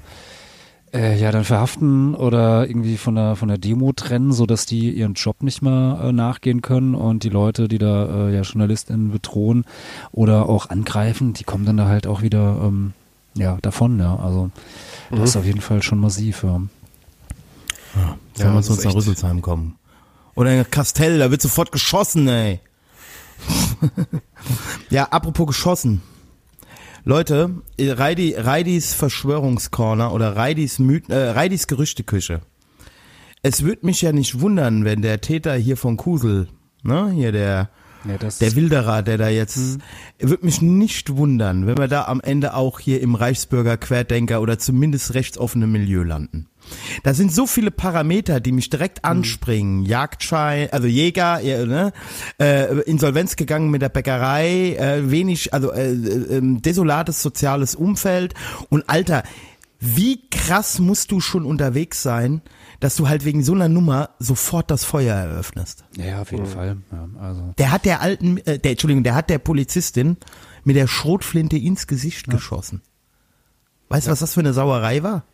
äh, ja, dann verhaften oder irgendwie von der von der Demo trennen, so dass die ihren Job nicht mehr äh, nachgehen können und die Leute, die da äh, ja JournalistInnen bedrohen oder auch angreifen, die kommen dann da halt auch wieder ähm, ja davon, ja. Also das ist auf jeden Fall schon massiv, ja. Sollen Ja, wir ist nach Rüsselsheim kommen? Oder in Kastell, da wird sofort geschossen, ey. ja, apropos geschossen. Leute, äh, Reidi, Reidis Verschwörungscorner oder Reidis, Myth, äh, Reidis Gerüchteküche. Es würde mich ja nicht wundern, wenn der Täter hier von Kusel, ne, hier der, ja der Wilderer, der da jetzt, würde mich nicht wundern, wenn wir da am Ende auch hier im Reichsbürger Querdenker oder zumindest rechtsoffene Milieu landen. Da sind so viele Parameter, die mich direkt anspringen. Jagdschein, also Jäger, ja, ne? äh, Insolvenz gegangen mit der Bäckerei, äh, wenig, also äh, äh, ähm, desolates soziales Umfeld und Alter, wie krass musst du schon unterwegs sein, dass du halt wegen so einer Nummer sofort das Feuer eröffnest? ja auf jeden Fall, ja, also Der hat der alten, äh, der, Entschuldigung, der hat der Polizistin mit der Schrotflinte ins Gesicht geschossen. Weißt du, was das für eine Sauerei war?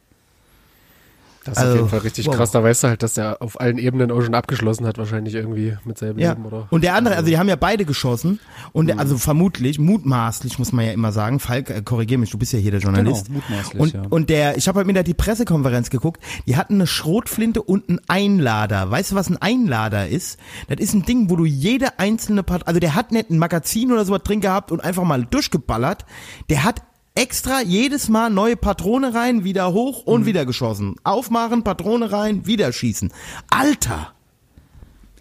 Das ist auf also, jeden Fall richtig wow. krass. Da weißt du halt, dass der auf allen Ebenen auch schon abgeschlossen hat, wahrscheinlich irgendwie mit seinem Ja. Leben oder. Und der andere, also die haben ja beide geschossen und der, also vermutlich, mutmaßlich muss man ja immer sagen, Falk, äh, korrigier mich, du bist ja hier der Journalist. Genau, mutmaßlich, und, ja. und der, ich habe halt mir da die Pressekonferenz geguckt, die hatten eine Schrotflinte und einen Einlader. Weißt du, was ein Einlader ist? Das ist ein Ding, wo du jede einzelne Part, also der hat nicht ein Magazin oder sowas drin gehabt und einfach mal durchgeballert. Der hat extra jedes Mal neue Patrone rein, wieder hoch Mhm. und wieder geschossen. Aufmachen, Patrone rein, wieder schießen. Alter!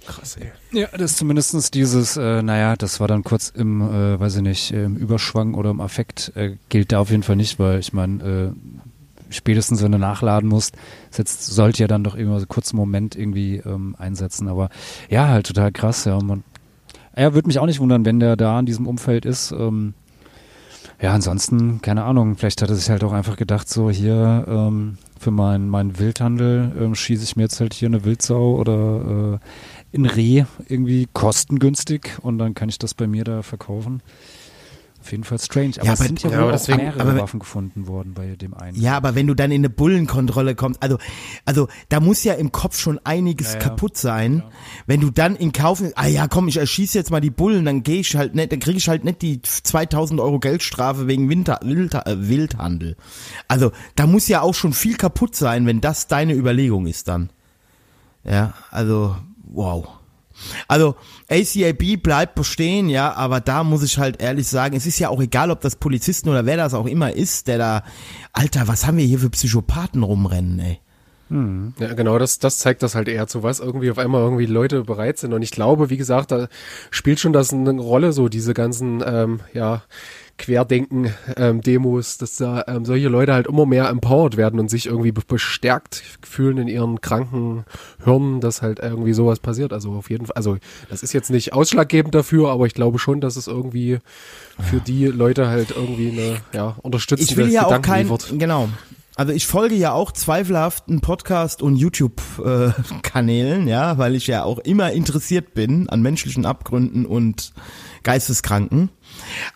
Krass, ey. Ja, das ist zumindestens dieses, äh, naja, das war dann kurz im, äh, weiß ich nicht, im Überschwang oder im Affekt, äh, gilt da auf jeden Fall nicht, weil ich meine, äh, spätestens wenn du nachladen musst, jetzt sollte ja dann doch immer so einen kurzen Moment irgendwie ähm, einsetzen. Aber ja, halt total krass, ja. Man, ja, würde mich auch nicht wundern, wenn der da in diesem Umfeld ist. Ähm, ja, ansonsten, keine Ahnung, vielleicht hat er sich halt auch einfach gedacht, so hier ähm, für meinen mein Wildhandel ähm, schieße ich mir jetzt halt hier eine Wildsau oder äh, in Reh irgendwie kostengünstig und dann kann ich das bei mir da verkaufen. Auf jeden Fall strange. Aber Ja, es aber- sind ja, ja, wohl deswegen- mehrere aber- Waffen gefunden worden bei dem einen. Ja, aber wenn du dann in eine Bullenkontrolle kommst, also, also da muss ja im Kopf schon einiges Ja, kaputt sein. Wenn du dann in Kauf ah ja, komm, ich erschieße jetzt mal die Bullen, dann gehe ich halt nicht, dann kriege ich halt nicht die 2000 Euro Geldstrafe wegen Winter, Wild, äh, Wildhandel. Also da muss ja auch schon viel kaputt sein, wenn das deine Überlegung ist dann. Ja, also wow. Also ACAB bleibt bestehen, ja, aber da muss ich halt ehrlich sagen, es ist ja auch egal, ob das Polizisten oder wer das auch immer ist, der da, Alter, was haben wir hier für Psychopathen rumrennen, ey. Ja, genau, das, das zeigt das halt eher zu was irgendwie auf einmal irgendwie Leute bereit sind. Und ich glaube, wie gesagt, da spielt schon das eine Rolle, so diese ganzen, ähm, ja, Querdenken-Demos, dass da ähm, solche Leute halt immer mehr empowered werden und sich irgendwie be- bestärkt fühlen in ihren kranken Hirnen, dass halt irgendwie sowas passiert. Also auf jeden Fall, also das ist jetzt nicht ausschlaggebend dafür, aber ich glaube schon, dass es irgendwie für die Leute halt irgendwie eine ja, unterstützende Ich will ja auch Gedanken kein, liefert. genau. Also ich folge ja auch zweifelhaften Podcast- und YouTube-Kanälen, ja, weil ich ja auch immer interessiert bin an menschlichen Abgründen und Geisteskranken.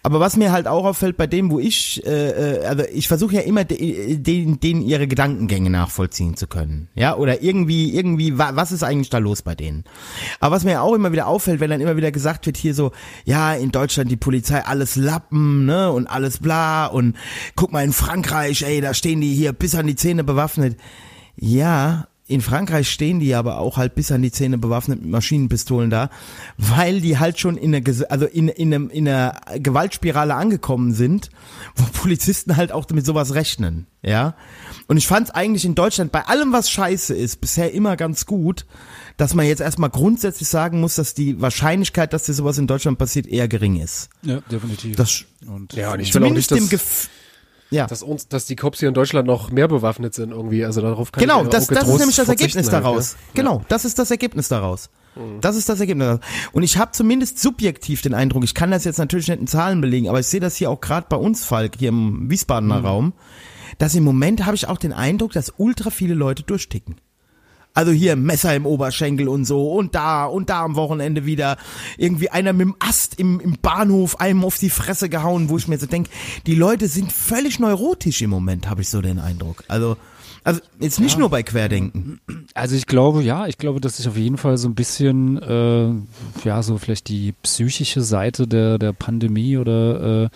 Aber was mir halt auch auffällt bei dem, wo ich, äh, äh, also ich versuche ja immer de, den, denen ihre Gedankengänge nachvollziehen zu können, ja, oder irgendwie, irgendwie, wa, was ist eigentlich da los bei denen? Aber was mir auch immer wieder auffällt, wenn dann immer wieder gesagt wird hier so, ja, in Deutschland die Polizei alles Lappen, ne, und alles bla und guck mal in Frankreich, ey, da stehen die hier bis an die Zähne bewaffnet. Ja, in Frankreich stehen die aber auch halt bis an die Zähne bewaffnet mit Maschinenpistolen da, weil die halt schon in einer, also in, in, einem, in einer Gewaltspirale angekommen sind, wo Polizisten halt auch mit sowas rechnen, ja. Und ich fand es eigentlich in Deutschland bei allem, was scheiße ist, bisher immer ganz gut, dass man jetzt erstmal grundsätzlich sagen muss, dass die Wahrscheinlichkeit, dass dir sowas in Deutschland passiert, eher gering ist. Ja, definitiv. Das und, Ja, und ich will auch nicht, dem dass, ja. dass uns, dass die Cops hier in Deutschland noch mehr bewaffnet sind irgendwie. Also darauf kann Genau, ich das, das ist nämlich das Ergebnis halt, daraus. ja. Genau, das ist das Ergebnis daraus. Das ist das Ergebnis. Und ich habe zumindest subjektiv den Eindruck, ich kann das jetzt natürlich nicht in Zahlen belegen, aber ich sehe das hier auch gerade bei uns, Falk, hier im Wiesbadener Mhm. Raum, dass im Moment habe ich auch den Eindruck, dass ultra viele Leute durchticken. Also hier Messer im Oberschenkel und so und da und da am Wochenende wieder irgendwie einer mit dem Ast im, im Bahnhof einem auf die Fresse gehauen, wo ich mir so denke, die Leute sind völlig neurotisch im Moment, habe ich so den Eindruck. Also, also jetzt nicht nur bei Querdenken. Also ich glaube, ja, ich glaube, dass sich auf jeden Fall so ein bisschen, äh, ja, so vielleicht die psychische Seite der, der Pandemie oder äh,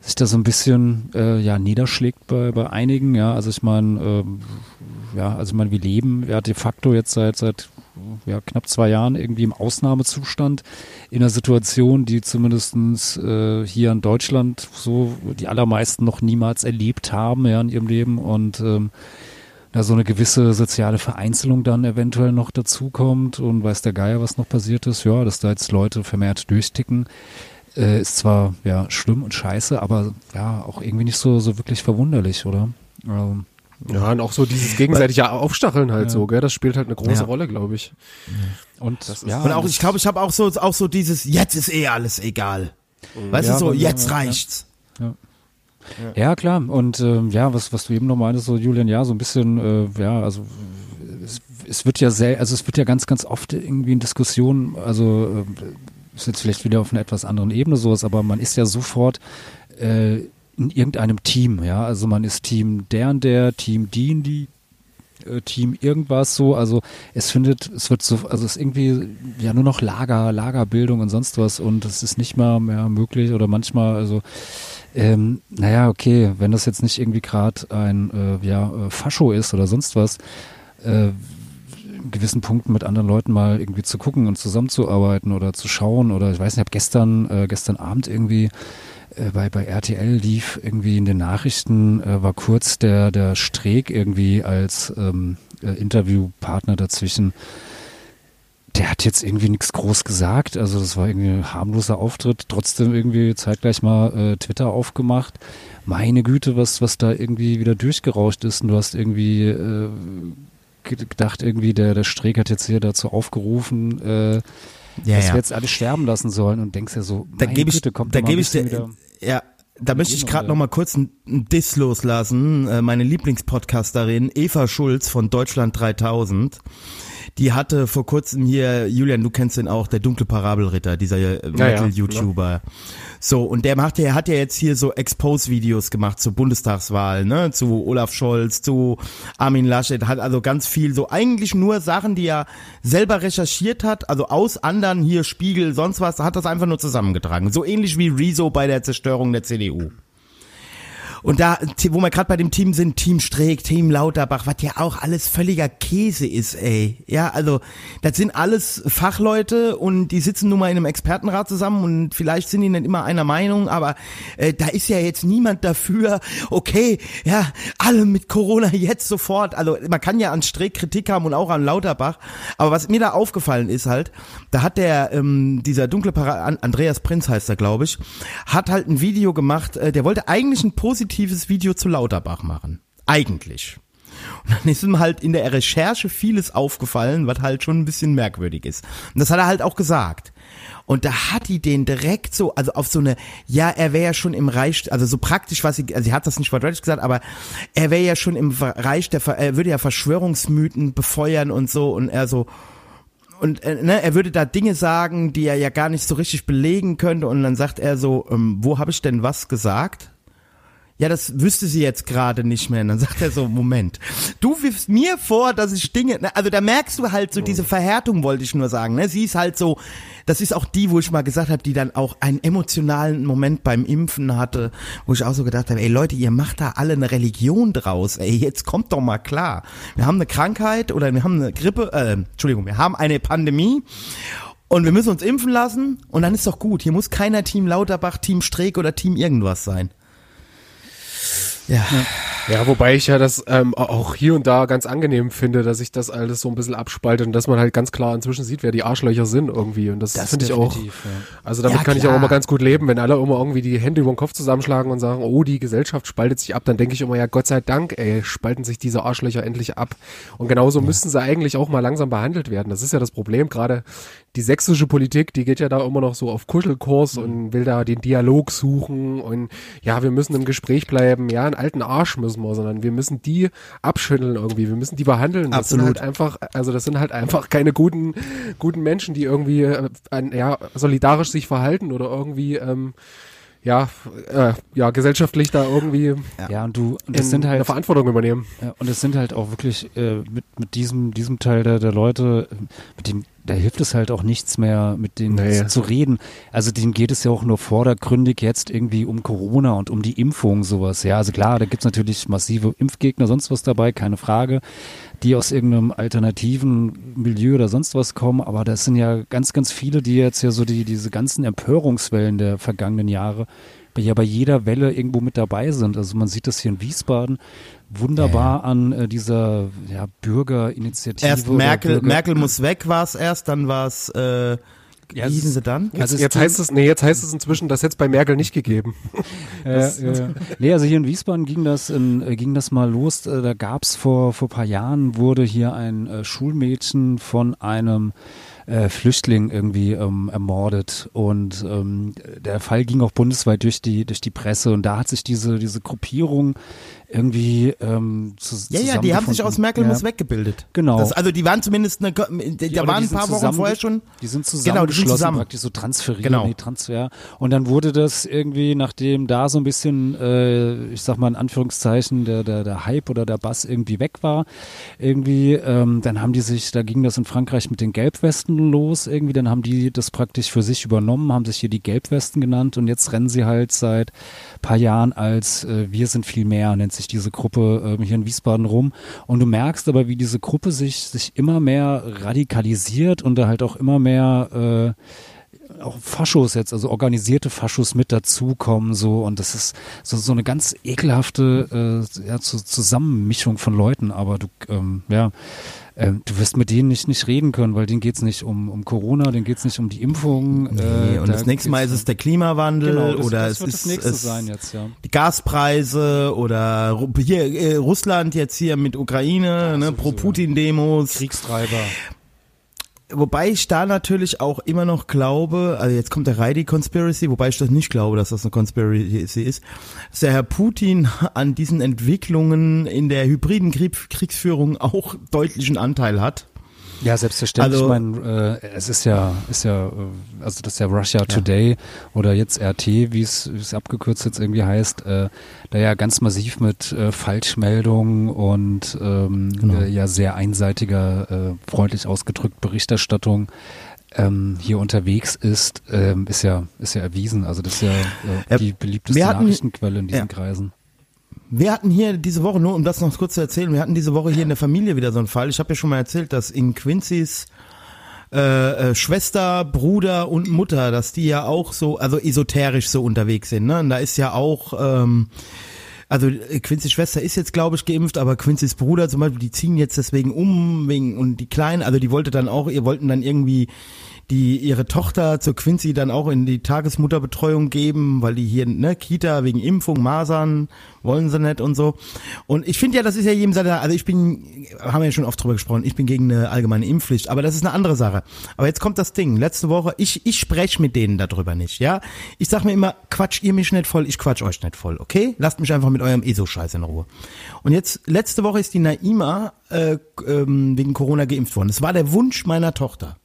sich da so ein bisschen äh, ja niederschlägt bei, bei einigen, ja. Also ich meine, ähm, ja, also meine, wir leben ja de facto jetzt seit seit ja, knapp zwei Jahren irgendwie im Ausnahmezustand in einer Situation, die zumindestens äh, hier in Deutschland so die allermeisten noch niemals erlebt haben ja, in ihrem Leben und ähm, da so eine gewisse soziale Vereinzelung dann eventuell noch dazukommt und weiß der Geier, was noch passiert ist, ja, dass da jetzt Leute vermehrt durchticken, äh, ist zwar ja schlimm und scheiße, aber ja auch irgendwie nicht so so wirklich verwunderlich, oder? Ähm, Ja, und auch so dieses gegenseitige Aufstacheln halt Ja. so, gell? Das spielt halt eine große Ja. Rolle, glaube ich. und ja, Und auch, das- ich glaube, ich habe auch so, auch so dieses, jetzt ist eh alles egal. Weißt Ja, du, so, jetzt ja, ja. reicht's. Ja, klar. Und ähm, ja, was, was du eben noch meintest, so Julian, ja, so ein bisschen, äh, ja, also es, es wird ja sehr, also es wird ja ganz, ganz oft irgendwie in Diskussionen, also äh, ist jetzt vielleicht wieder auf einer etwas anderen Ebene sowas, aber man ist ja sofort äh, in irgendeinem Team, ja. Also man ist Team der und der, Team die und die, äh, Team irgendwas so, also es findet, es wird so, also es ist irgendwie ja nur noch Lager, Lagerbildung und sonst was und es ist nicht mal mehr möglich oder manchmal, also ähm, naja, okay, wenn das jetzt nicht irgendwie gerade ein äh, ja, äh, Fascho ist oder sonst was, äh, in gewissen Punkten mit anderen Leuten mal irgendwie zu gucken und zusammenzuarbeiten oder zu schauen oder ich weiß nicht, ich habe gestern, äh, gestern Abend irgendwie äh, bei, bei RTL lief irgendwie in den Nachrichten, äh, war kurz der, der Streeck irgendwie als ähm, äh, Interviewpartner dazwischen. der hat jetzt irgendwie nichts groß gesagt. Also das war irgendwie ein harmloser Auftritt. Trotzdem irgendwie zeitgleich mal äh, Twitter aufgemacht. Meine Güte, was, was da irgendwie wieder durchgerauscht ist. Und du hast irgendwie äh, gedacht, irgendwie der, der Streeck hat jetzt hier dazu aufgerufen, äh, Ja, dass wir ja. jetzt alle sterben lassen sollen und denkst ja so, Da gebe ich, da gebe ich dir, ja, da möchte ich gerade noch mal kurz einen einen Diss loslassen. Äh, Meine Lieblingspodcasterin Eva Schulz von Deutschland 3000. Die hatte vor kurzem hier, Julian, du kennst den auch, der dunkle Parabelritter, dieser äh, Ja, ja, Metal-YouTuber. So, und der macht ja, hat ja jetzt hier so Expose-Videos gemacht zur Bundestagswahl, ne, zu Olaf Scholz, zu Armin Laschet, hat also ganz viel so eigentlich nur Sachen, die er selber recherchiert hat, also aus anderen hier Spiegel, sonst was, hat das einfach nur zusammengetragen. So ähnlich wie Rezo bei der Zerstörung der CDU. Und da, wo wir gerade bei dem Team sind, Team Streeck, Team Lauterbach, was ja auch alles völliger Käse ist, ey. Ja, also das sind alles Fachleute und die sitzen nun mal in einem Expertenrat zusammen und vielleicht sind die nicht immer einer Meinung, aber äh, da ist ja jetzt niemand dafür, okay, ja, alle mit Corona jetzt sofort. Also man kann ja an Streeck Kritik haben und auch an Lauterbach, aber was mir da aufgefallen ist halt, da hat der, ähm, dieser dunkle Para An- Andreas Prinz heißt er, glaube ich, hat halt ein Video gemacht, äh, der wollte eigentlich ein positives Video zu Lauterbach machen. Eigentlich. Und dann ist ihm halt in der Recherche vieles aufgefallen, was halt schon ein bisschen merkwürdig ist. Und das hat er halt auch gesagt. Und da hat die den direkt so, also auf so eine, ja, er wäre ja schon im Reich, also so praktisch, was sie, also sie hat das nicht wortwörtlich gesagt, aber er wäre ja schon im Reich der, er würde ja Verschwörungsmythen befeuern und so und er so, und äh, ne, er würde da Dinge sagen, die er ja gar nicht so richtig belegen könnte und dann sagt er so, ähm, wo habe ich denn was gesagt? Ja, das wüsste sie jetzt gerade nicht mehr. Und dann sagt er so, Moment, du wirfst mir vor, dass ich Dinge, ne, also da merkst du halt so diese Verhärtung, wollte ich nur sagen. Ne? Sie ist halt so, das ist auch die, wo ich mal gesagt habe, die dann auch einen emotionalen Moment beim Impfen hatte, wo ich auch so gedacht habe, ey Leute, ihr macht da alle eine Religion draus. Ey, jetzt kommt doch mal klar. Wir haben eine Krankheit oder wir haben eine Grippe, äh, Entschuldigung, wir haben eine Pandemie. Und wir müssen uns impfen lassen und dann ist doch gut. Hier muss keiner Team Lauterbach, Team Streeck oder Team irgendwas sein. Ja. Ja, wobei ich ja das ähm, auch hier und da ganz angenehm finde, dass sich das alles so ein bisschen abspaltet und dass man halt ganz klar inzwischen sieht, wer die Arschlöcher sind irgendwie. Und das, Das finde ich auch. ja. Also damit Ja, kann ich auch immer ganz gut leben, wenn alle immer irgendwie die Hände über den Kopf zusammenschlagen und sagen, oh, die Gesellschaft spaltet sich ab, dann denke ich immer, ja, Gott sei Dank, ey, spalten sich diese Arschlöcher endlich ab. Und genauso müssten sie eigentlich auch mal langsam behandelt werden. Das ist ja das Problem, gerade die sächsische Politik, die geht ja da immer noch so auf Kuschelkurs Mhm. und will da den Dialog suchen und ja, wir müssen im Gespräch bleiben, ja, alten Arsch müssen wir, sondern wir müssen die abschütteln irgendwie, wir müssen die behandeln. Das sind Absolut. halt einfach, also das sind halt einfach keine guten, guten Menschen, die irgendwie äh, ja, solidarisch sich verhalten oder irgendwie ähm, ja, äh, ja, gesellschaftlich da irgendwie Ja, und du, und in, das sind eine halt, Verantwortung übernehmen. Ja, und es sind halt auch wirklich äh, mit, mit diesem, diesem Teil der, der Leute, mit dem, da hilft es halt auch nichts mehr, mit denen Nee. zu, zu reden. Also denen geht es ja auch nur vordergründig jetzt irgendwie um Corona und um die Impfung, sowas. Ja, also klar, da gibt's natürlich massive Impfgegner, sonst was dabei, keine Frage, die aus irgendeinem alternativen Milieu oder sonst was kommen, aber das sind ja ganz, ganz viele, die jetzt ja so die, diese ganzen Empörungswellen der vergangenen Jahre ja bei jeder Welle irgendwo mit dabei sind. Also man sieht das hier in Wiesbaden wunderbar an äh, dieser ja, Bürgerinitiative. Erst Merkel, Bürger Merkel muss weg war es erst, dann war es, äh, Ja, es hießen sie dann? Jetzt, Also es jetzt heißt es, nee, jetzt heißt es inzwischen, das hätte es bei Merkel nicht gegeben. Ja, ja. Nee, also hier in Wiesbaden ging das, in, äh, ging das mal los. Äh, Da gab's vor, vor paar Jahren, wurde hier ein äh, Schulmädchen von einem äh, Flüchtling irgendwie ähm, ermordet und ähm, der Fall ging auch bundesweit durch die durch die Presse und da hat sich diese diese Gruppierung irgendwie ähm, zu, Ja, ja, die haben sich aus Merkel ja. muss weggebildet. Genau. Das, also die waren zumindest eine, da Ja, waren die ein paar Wochen zusammen- vorher schon. Die sind Genau, die sind zusammen. praktisch so transferiert, Genau. nee, Transfer. Und dann wurde das irgendwie, nachdem da so ein bisschen, äh, ich sag mal in Anführungszeichen, der, der, der Hype oder der Bass irgendwie weg war, irgendwie, ähm, dann haben die sich, da ging das in Frankreich mit den Gelbwesten los, irgendwie, dann haben die das praktisch für sich übernommen, haben sich hier die Gelbwesten genannt und jetzt rennen sie halt seit paar Jahren als äh, Wir sind viel mehr, nennt sich diese Gruppe ähm, hier in Wiesbaden rum. Und du merkst aber, wie diese Gruppe sich, sich immer mehr radikalisiert und da halt auch immer mehr äh, auch Faschos jetzt, also organisierte Faschos mit dazukommen, so und das ist so, so eine ganz ekelhafte äh, ja, zu, Zusammenmischung von Leuten, aber du, ähm, ja, ähm, du wirst mit denen nicht, nicht reden können, weil denen geht's nicht um, um Corona, denen geht's nicht um die Impfung. Nee, äh, und da das nächste Mal ist es der Klimawandel Genau, das, oder das es wird ist das nächste es, sein jetzt, ja. die Gaspreise oder hier äh, Russland jetzt hier mit Ukraine, ne, sowieso, pro Putin-Demos. Kriegstreiber. Wobei ich da natürlich auch immer noch glaube, also jetzt kommt der Reidi Conspiracy, wobei ich das nicht glaube, dass das eine Conspiracy ist, dass der Herr Putin an diesen Entwicklungen in der hybriden Krieg Kriegsführung auch deutlichen Anteil hat. Ja, selbstverständlich. Also- ich meine, äh, es ist ja, ist ja, äh, also das ist ja Russia Today oder jetzt RT, wie es abgekürzt jetzt irgendwie heißt, äh, da ja ganz massiv mit äh, Falschmeldungen und ähm, Genau. äh, ja sehr einseitiger, äh, freundlich ausgedrückt Berichterstattung ähm, hier unterwegs ist, ähm, ist ja, ist ja erwiesen. Also das ist ja, äh, Ja, die beliebteste hatten- Nachrichtenquelle in diesen ja. Kreisen. Wir hatten hier diese Woche, nur um das noch kurz zu erzählen, wir hatten diese Woche hier in der Familie wieder so einen Fall. Ich habe ja schon mal erzählt, dass in Quincy's äh, äh, Schwester, Bruder und Mutter, dass die ja auch so, also esoterisch so unterwegs sind. Ne? Und da ist ja auch, ähm, also äh, Quincy's Schwester ist jetzt, glaube ich, geimpft, aber Quincy's Bruder zum Beispiel, die ziehen jetzt deswegen um, wegen, und die Kleinen, also die wollte dann auch, ihr wollten dann irgendwie die ihre Tochter zur Quincy dann auch in die Tagesmutterbetreuung geben, weil die hier, ne, Kita wegen Impfung, Masern, wollen sie nicht und so. Und ich finde ja, das ist ja jedem seine, also ich bin, haben wir ja schon oft drüber gesprochen, ich bin gegen eine allgemeine Impfpflicht, aber das ist eine andere Sache. Aber jetzt kommt das Ding, letzte Woche, ich, ich spreche mit denen darüber nicht, ja. Ich sag mir immer, quatsch ihr mich nicht voll, ich quatsch euch nicht voll, okay? Lasst mich einfach mit eurem ESO-Scheiß in Ruhe. Und jetzt, letzte Woche ist die Naima äh, ähm, wegen Corona geimpft worden. Das war der Wunsch meiner Tochter.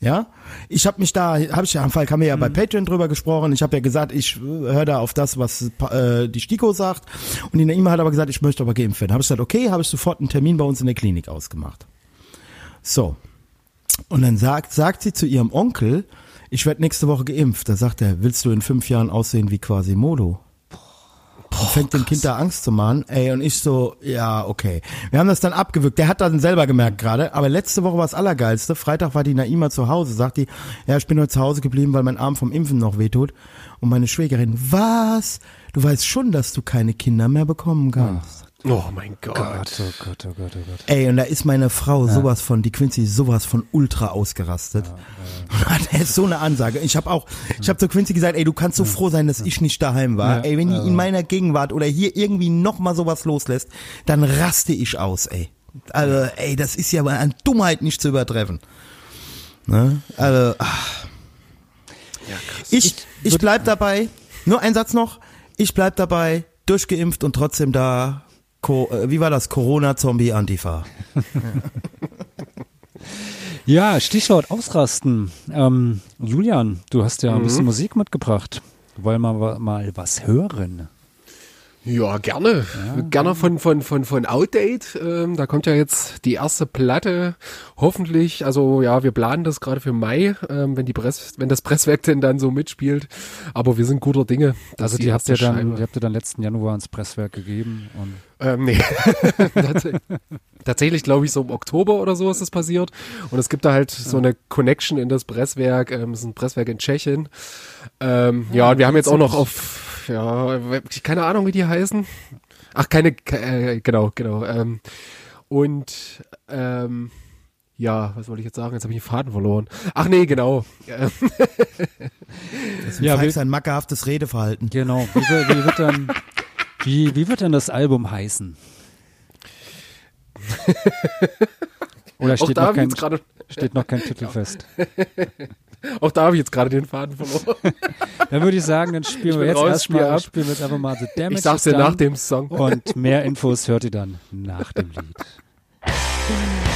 Ja, ich habe mich da, habe ich ja am Fall, haben wir ja bei Patreon drüber gesprochen. Ich habe ja gesagt, ich höre da auf das, was äh, die Stiko sagt. Und die Naima hat aber gesagt, ich möchte aber geimpft werden. Habe ich gesagt, okay, habe ich sofort einen Termin bei uns in der Klinik ausgemacht. So. Und dann sagt, sagt sie zu ihrem Onkel, ich werde nächste Woche geimpft. Da sagt er, willst du in fünf Jahren aussehen wie Quasimodo? Und fängt dem Kind da Angst zu machen. Ey, und ich so, ja, okay. Wir haben das dann abgewürgt. Der hat dann selber gemerkt gerade. Aber letzte Woche war das Allergeilste. Freitag war die Naima zu Hause. Sagt die, ja, ich bin heute zu Hause geblieben, weil mein Arm vom Impfen noch wehtut. Und meine Schwägerin, was? Du weißt schon, dass du keine Kinder mehr bekommen kannst. Oh mein Gott. Gott, oh Gott, oh Gott, oh Gott. Ey, und da ist meine Frau sowas von, die Quincy sowas von ultra ausgerastet. Das ist so eine Ansage. Ich habe auch, ich habe zu Quincy gesagt, ey, du kannst so froh sein, dass ich nicht daheim war. Ja, ey, wenn die also. in meiner Gegenwart oder hier irgendwie noch mal sowas loslässt, dann raste ich aus, ey. Also, ey, das ist ja an Dummheit nicht zu übertreffen. Ne? Also, ach. ich, ich bleib dabei. Nur ein Satz noch. Ich bleib dabei, durchgeimpft und trotzdem da. Co äh, wie war das? Corona-Zombie-Antifa. Ja, Stichwort ausrasten. Ähm, Julian, du hast ja ein Mhm. bisschen Musik mitgebracht. Wollen wir mal was hören? Ja, gerne. Gerne von, von, von, von Outdate. Ähm, da kommt ja jetzt die erste Platte. Hoffentlich, also ja, wir planen das gerade für Mai, ähm, wenn die Press, wenn das Presswerk denn dann so mitspielt. Aber wir sind guter Dinge. Also die habt ihr dann, die habt ihr dann letzten Januar ins Presswerk gegeben und Ähm, nee. Tatsächlich- Tatsächlich glaube ich so im Oktober oder so ist das passiert. Und es gibt da halt so eine Connection in das Presswerk. Ähm, es ist ein Presswerk in Tschechien. Ähm, ja, und wir haben jetzt auch noch auf, ja, keine Ahnung, wie die heißen. Ach, keine, ke- äh, genau, genau. Ähm, und ähm, ja, was wollte ich jetzt sagen? Jetzt habe ich den Faden verloren. Ach nee, genau. Das ist ein, Ja, ein mackerhaftes Redeverhalten. genau. Wie, wird- wie wird dann wie, wie wird denn das Album heißen? Oder auch steht da noch, kein, jetzt gerade, steht noch kein Titel fest? auch da habe ich jetzt gerade den Faden verloren. Dann würde ich sagen, dann spielen wir jetzt raus, erstmal ab. spielen wir jetzt einfach mal The Damage Ich sag's dir nach dem Song. Und mehr Infos hört ihr dann nach dem Lied.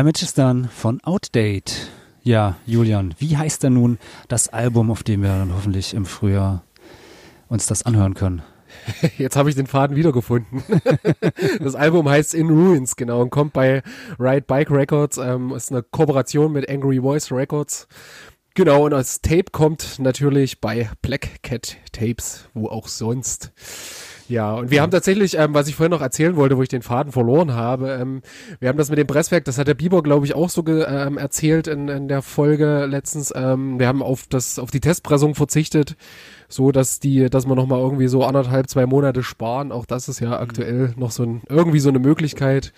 Damage is Done von Outdate. Ja, Julian, wie heißt denn nun das Album, auf dem wir dann hoffentlich im Frühjahr uns das anhören können? Jetzt habe ich den Faden wiedergefunden. das Album heißt In Ruins, genau, und kommt bei Ride Bike Records. Ähm, ist eine Kooperation mit Angry Voice Records. Genau, und das Tape kommt natürlich bei Black Cat Tapes, wo auch sonst. Ja, und wir haben tatsächlich, ähm, was ich vorhin noch erzählen wollte, wo ich den Faden verloren habe, ähm, wir haben das mit dem Presswerk, das hat der Bieber, glaube ich, auch so ähm, erzählt in, in der Folge letztens. Ähm, wir haben auf das, auf die Testpressung verzichtet, so dass die, dass wir noch mal irgendwie so anderthalb, zwei Monate sparen. Auch das ist ja aktuell noch so ein, irgendwie so eine Möglichkeit,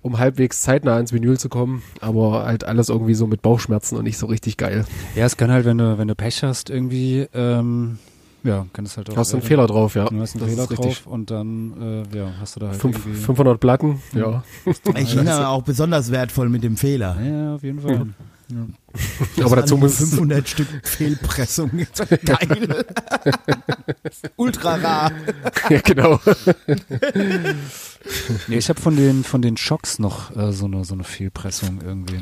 um halbwegs zeitnah ins Vinyl zu kommen. Aber halt alles irgendwie so mit Bauchschmerzen und nicht so richtig geil. Ja, es kann halt, wenn du, wenn du Pech hast, irgendwie, ähm, ja, kann es halt auch. Hast du einen äh, Fehler drauf, ja. Du hast einen Das Fehler richtig. drauf und dann, äh, ja, hast du da halt Fünf, irgendwie. 500 Platten, ja. Ich bin aber auch besonders wertvoll mit dem Fehler. Ja, auf jeden Fall. Aber dazu muss 500 Stück Fehlpressung. Geil. Ultra rar. ja, genau. Nee, ich habe von den, von den Schocks noch äh, so eine, so eine Fehlpressung irgendwie.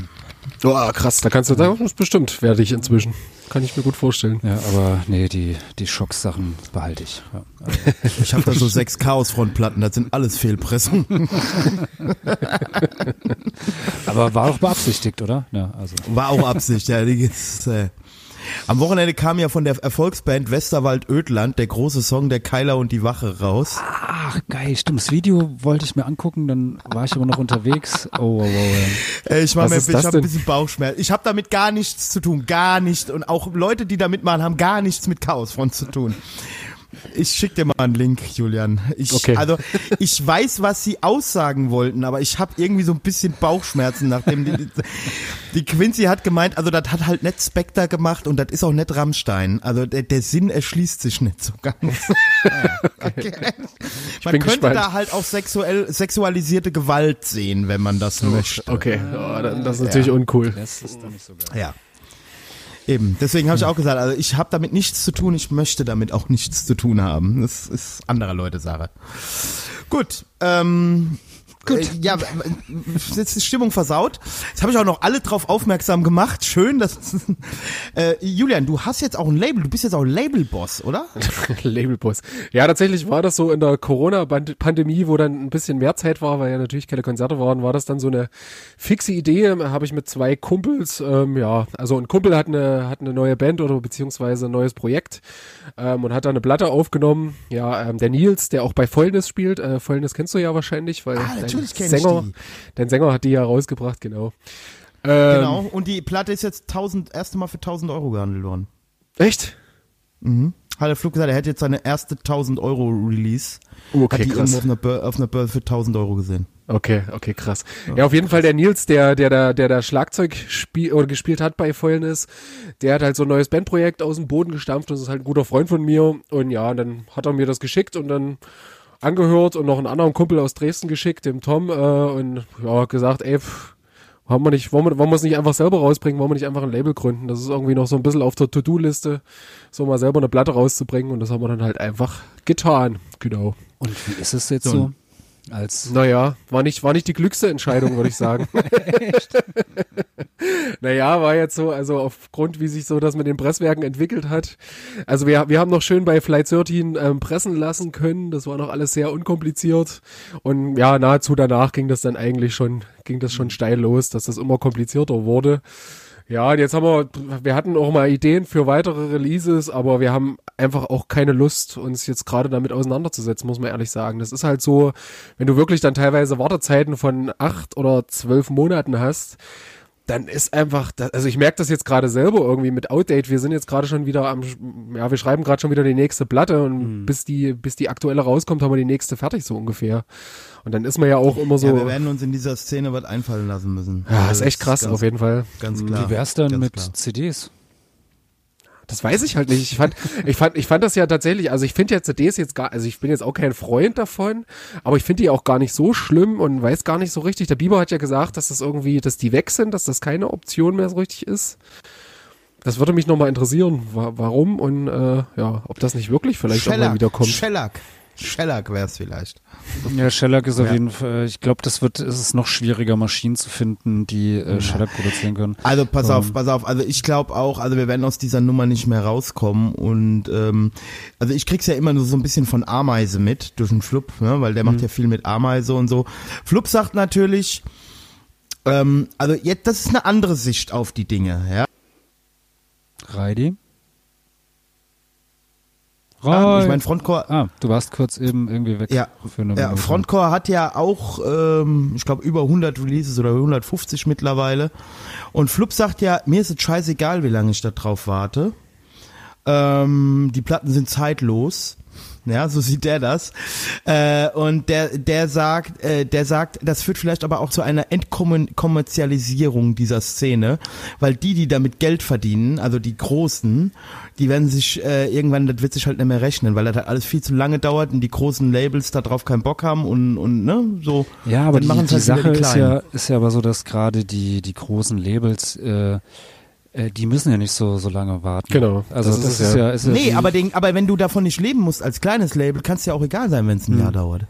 Oh, krass, da kannst du, da ist bestimmt werde ich inzwischen. Kann ich mir gut vorstellen. Ja, aber nee, die, die Schocks-Sachen behalte ich. Ja. Also, Ich habe da so sechs Chaos-Frontplatten, das sind alles Fehlpressungen. aber war auch beabsichtigt, oder? Ja, also. War auch Absicht, ja. Die äh. Am Wochenende kam ja von der Erfolgsband Westerwald Ödland der große Song Der Keiler und die Wache raus. Ach, geil, stimmt. Das Video wollte ich mir angucken, dann war ich aber noch unterwegs. Oh, wow, wow. Äh, Ich, mir, ich habe ein bisschen Bauchschmerz. Ich habe damit gar nichts zu tun, gar nicht. Und auch Leute, die da mitmachen, haben gar nichts mit Chaosfront zu tun. Ich schick dir mal einen Link, Julian. Ich, Okay. Also ich weiß, was sie aussagen wollten, aber ich habe irgendwie so ein bisschen Bauchschmerzen, nachdem die, die, die Quincy hat gemeint, also das hat halt nicht Spectre gemacht und das ist auch nicht Rammstein. Also der, der Sinn erschließt sich nicht so ganz. okay. Man bin könnte gespannt. da halt auch sexuell, sexualisierte Gewalt sehen, wenn man das möchte. Okay, oh, das ist natürlich uncool. Das ist dann nicht so geil. Ja. Eben, deswegen habe ich auch gesagt, also ich habe damit nichts zu tun, ich möchte damit auch nichts zu tun haben. Das ist anderer Leute Sache. Gut, ähm, Gut. Äh, ja, jetzt ist die Stimmung versaut. Jetzt habe ich auch noch alle drauf aufmerksam gemacht. Schön, dass äh, Julian, du hast jetzt auch ein Label, du bist jetzt auch Labelboss, oder? Labelboss. Ja, tatsächlich war das so in der Corona-Pandemie, wo dann ein bisschen mehr Zeit war, weil ja natürlich keine Konzerte waren, war das dann so eine fixe Idee. Habe ich mit zwei Kumpels, ähm, ja, also ein Kumpel hat eine, hat eine neue Band oder beziehungsweise ein neues Projekt ähm, und hat da eine Platte aufgenommen. Ja, ähm, der Nils, der auch bei Fäulnis spielt. Äh, Fäulnis kennst du ja wahrscheinlich, weil Ah, natürlich kenn ich Sänger, die. dein Sänger hat die ja rausgebracht, genau. Ähm, Genau. Und die Platte ist jetzt 1000, erste Mal für 1000 Euro gehandelt worden. Echt? Hat der Flug gesagt, er hätte jetzt seine erste 1000 Euro Release. Oh, Okay, hat die krass. irgendwo auf einer, auf einer Börse für 1000 Euro gesehen. Okay, okay, krass. Ja, auf jeden Fall der Nils, der, der, der, der da Schlagzeug spiel, oder gespielt hat bei Fäulnis, der hat halt so ein neues Bandprojekt aus dem Boden gestampft. Das ist halt ein guter Freund von mir. Und ja, dann hat er mir das geschickt und dann angehört und noch einen anderen Kumpel aus Dresden geschickt, dem Tom, äh, und ja, gesagt, ey, pff, wollen wir nicht, wollen wir, wollen wir es nicht einfach selber rausbringen, wollen wir nicht einfach ein Label gründen? Das ist irgendwie noch so ein bisschen auf der To-Do-Liste, so mal selber eine Platte rauszubringen und das haben wir dann halt einfach getan. Genau. Und wie ist es jetzt so? Als Naja, war nicht, war nicht die glückste Entscheidung, würde ich sagen. naja, war jetzt so, also aufgrund, wie sich so das mit den Presswerken entwickelt hat. Also wir, wir haben noch schön bei Flight 13 ähm, pressen lassen können. Das war noch alles sehr unkompliziert. Und ja, nahezu danach ging das dann eigentlich schon, ging das schon steil los, dass das immer komplizierter wurde. Ja, jetzt haben wir, wir hatten auch mal Ideen für weitere Releases, aber wir haben einfach auch keine Lust, uns jetzt gerade damit auseinanderzusetzen, muss man ehrlich sagen. Das ist halt so, wenn du wirklich dann teilweise Wartezeiten von acht oder zwölf Monaten hast, dann ist einfach, also ich merke das jetzt gerade selber irgendwie mit Outdate. Wir sind jetzt gerade schon wieder am, ja, wir schreiben gerade schon wieder die nächste Platte und bis die, bis die aktuelle rauskommt, haben wir die nächste fertig so ungefähr. Und dann ist man ja auch immer so, ja, wir ja, werden uns in dieser Szene was einfallen lassen müssen. ist Also echt krass ganz, auf jeden Fall. Ganz klar. Wie wär's denn ganz mit klar. CDs? Das weiß ich halt nicht. Ich fand, ich fand, ich fand das ja tatsächlich, also ich finde ja CDs jetzt gar, also ich bin jetzt auch kein Freund davon, aber ich finde die auch gar nicht so schlimm und weiß gar nicht so richtig. Der Bieber hat ja gesagt, dass das irgendwie, dass die weg sind, dass das keine Option mehr so richtig ist. Das würde mich nochmal interessieren, wa warum und äh, ja, ob das nicht wirklich vielleicht auch mal Shellac, wieder kommt. Shellac. Shellac wär's vielleicht. Ja, Shellac ist auf Ja. jeden Fall, ich glaube, das wird, es ist noch schwieriger, Maschinen zu finden, die äh, Shellac produzieren können. Also pass Ähm. auf, pass auf. Also ich glaube auch, also wir werden aus dieser Nummer nicht mehr rauskommen und ähm, also ich krieg's ja immer nur so ein bisschen von Ameise mit durch den Flup, ne, weil der macht Mhm. ja viel mit Ameise und so. Flup sagt natürlich, ähm, also jetzt das ist eine andere Sicht auf die Dinge, ja. Reidi? Ah, Reidi. ich meine Frontcore ah, du warst kurz eben irgendwie weg. Ja, für eine ja, Minute. Frontcore hat ja auch, ähm, ich glaube, über 100 Releases oder 150 mittlerweile. Und Flup sagt ja, mir ist es scheißegal, wie lange ich da drauf warte. Ähm, die Platten sind zeitlos. Ja, so sieht der das. Äh, und der, der sagt, äh, der sagt, das führt vielleicht aber auch zu einer Entkommerzialisierung dieser Szene, weil die, die damit Geld verdienen, also die Großen, die werden sich äh, irgendwann, das wird sich halt nicht mehr rechnen, weil das halt alles viel zu lange dauert und die großen Labels da drauf keinen Bock haben und, und ne, so. Ja, aber Dann die, die halt Sache die ist ja, ist ja aber so, dass gerade die, die großen Labels, äh, äh, die müssen ja nicht so, so lange warten. Genau, Also das das, ist ist, ja. ja, ist ja Nee, aber, den, aber wenn du davon nicht leben musst als kleines Label, kann es ja auch egal sein, wenn es ein Jahr dauert.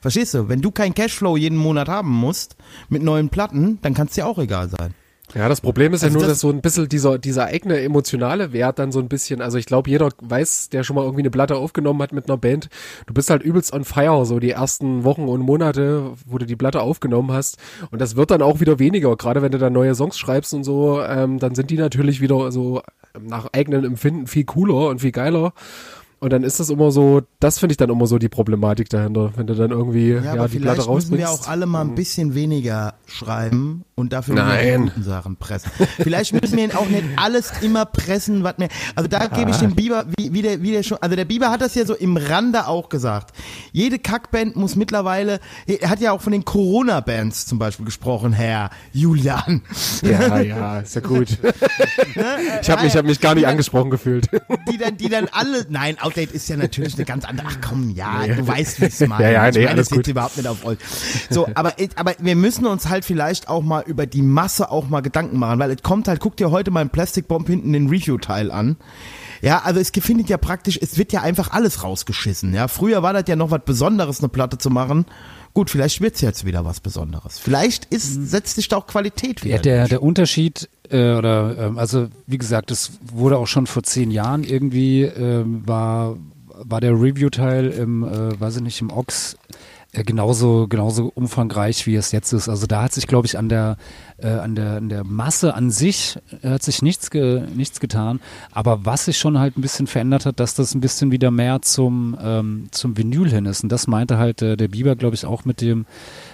Verstehst du? Wenn du keinen Cashflow jeden Monat haben musst mit neuen Platten, dann kann es dir auch egal sein. Ja, das Problem ist Also ja nur, das- dass so ein bisschen dieser, dieser eigene emotionale Wert dann so ein bisschen, also ich glaube, jeder weiß, der schon mal irgendwie eine Platte aufgenommen hat mit einer Band, du bist halt übelst on fire, so die ersten Wochen und Monate, wo du die Platte aufgenommen hast. Und das wird dann auch wieder weniger, gerade wenn du dann neue Songs schreibst und so, ähm, dann sind die natürlich wieder so nach eigenen Empfinden viel cooler und viel geiler. Und dann ist das immer so, das finde ich dann immer so die Problematik dahinter, wenn du dann irgendwie ja, Ja, die Platte vielleicht müssen rausbringst. wir auch alle mal ein bisschen weniger schreiben und dafür nur Nein. die guten Sachen pressen. Vielleicht müssen wir auch nicht alles immer pressen, was mir. Also da gebe ich dem Biber, wie, wie, der, wie der schon, also der Biber hat das ja so im Rande auch gesagt. Jede Kackband muss mittlerweile, er hat ja auch von den Corona-Bands zum Beispiel gesprochen, Herr Julian. Ja, ja, ist ja gut. ich habe mich, hab mich gar nicht angesprochen gefühlt. die dann, die dann alle, nein, Outdate ist ja natürlich eine ganz andere, ach komm, ja, du weißt, wie ich es meine. Ja, ja, ich nee, meine alles es jetzt gut. überhaupt nicht auf euch. So, aber, aber wir müssen uns halt vielleicht auch mal über die Masse auch mal Gedanken machen, weil es kommt halt, guck dir heute mal im Plastic Bomb hinten den Review-Teil an. Ja, also es findet ja praktisch, es wird ja einfach alles rausgeschissen. Ja, früher war das ja noch was Besonderes, eine Platte zu machen. Gut, vielleicht wird's jetzt wieder was Besonderes. Vielleicht ist, setzt sich da auch Qualität wieder. Ja, der, der Unterschied, äh, oder ähm, also wie gesagt, es wurde auch schon vor zehn Jahren irgendwie, ähm, war, war der Review-Teil im, äh, weiß ich nicht, im Ox genauso, genauso umfangreich, wie es jetzt ist. Also da hat sich, glaube ich, an der, äh, an der, an der Masse an sich äh, hat sich nichts, ge, nichts getan. Aber was sich schon halt ein bisschen verändert hat, dass das ein bisschen wieder mehr zum, ähm, zum Vinyl hin ist. Und das meinte halt äh, der Bieber, glaube ich, auch mit dem,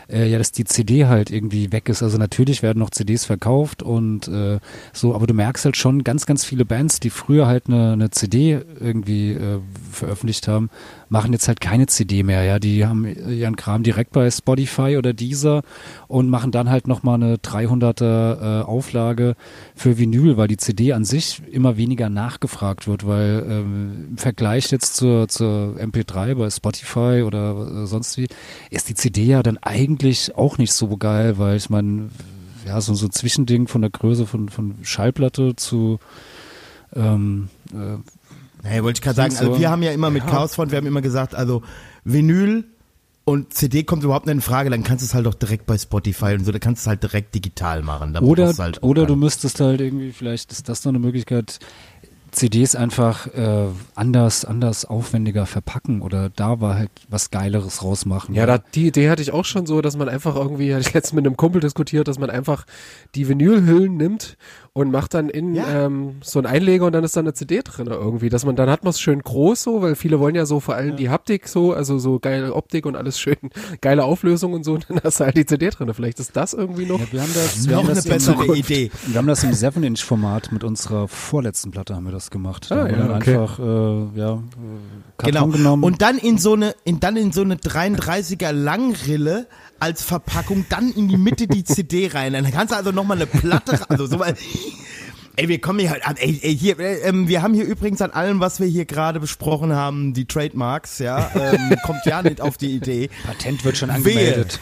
äh, ja, dass die CD halt irgendwie weg ist. Also natürlich werden noch CDs verkauft und äh, so, aber du merkst halt schon ganz, ganz viele Bands, die früher halt eine, eine CD irgendwie äh, veröffentlicht haben, machen jetzt halt keine CD mehr. Ja, die haben ihren Kram direkt bei Spotify oder Deezer und machen dann halt nochmal eine 300er äh, Auflage für Vinyl, weil die CD an sich immer weniger nachgefragt wird, weil ähm, im Vergleich jetzt zur, zur MP3 bei Spotify oder äh, sonst wie, ist die CD ja dann eigentlich auch nicht so geil, weil ich meine, ja, so, so ein Zwischending von der Größe von, von Schallplatte zu ähm, äh, Hey, wollte ich gerade sagen, So. also wir haben ja immer mit Chaosfront, wir haben immer gesagt, also Vinyl und CD kommt überhaupt nicht in Frage, dann kannst du es halt auch direkt bei Spotify und so, da kannst du es halt direkt digital machen. Da Oder, halt oder du keinen- müsstest halt irgendwie, vielleicht ist das noch eine Möglichkeit, CDs einfach äh, anders, anders aufwendiger verpacken oder da war halt was Geileres rausmachen. Ja, da, die Idee hatte ich auch schon so, dass man einfach irgendwie, hatte ich letztens mit einem Kumpel diskutiert, dass man einfach die Vinylhüllen nimmt und macht dann in Ja. ähm, so einen Einleger und dann ist da eine CD drin irgendwie, dass man dann hat man es schön groß so, weil viele wollen ja so vor allem die Haptik so, also so geile Optik und alles schön, geile Auflösung und so, und dann hast du halt die CD drin. Vielleicht ist das irgendwie noch. Ja, wir haben das, wir Noch haben eine das im- bessere Idee. Wir haben das im 7-Inch-Format mit unserer vorletzten Platte haben wir das gemacht. Da Ah, ja, dann okay. einfach äh, ja, Karton Genau. genommen. Und dann in so eine, in, dann in so eine 33er Langrille als Verpackung, dann in die Mitte die CD rein. Dann kannst du also nochmal eine Platte, also so mal, Ey, wir kommen hier halt an, ey, ey hier, äh, ähm, wir haben hier übrigens an allem, was wir hier gerade besprochen haben, die Trademarks, ja, ähm, kommt ja nicht auf die Idee. Patent wird schon angemeldet.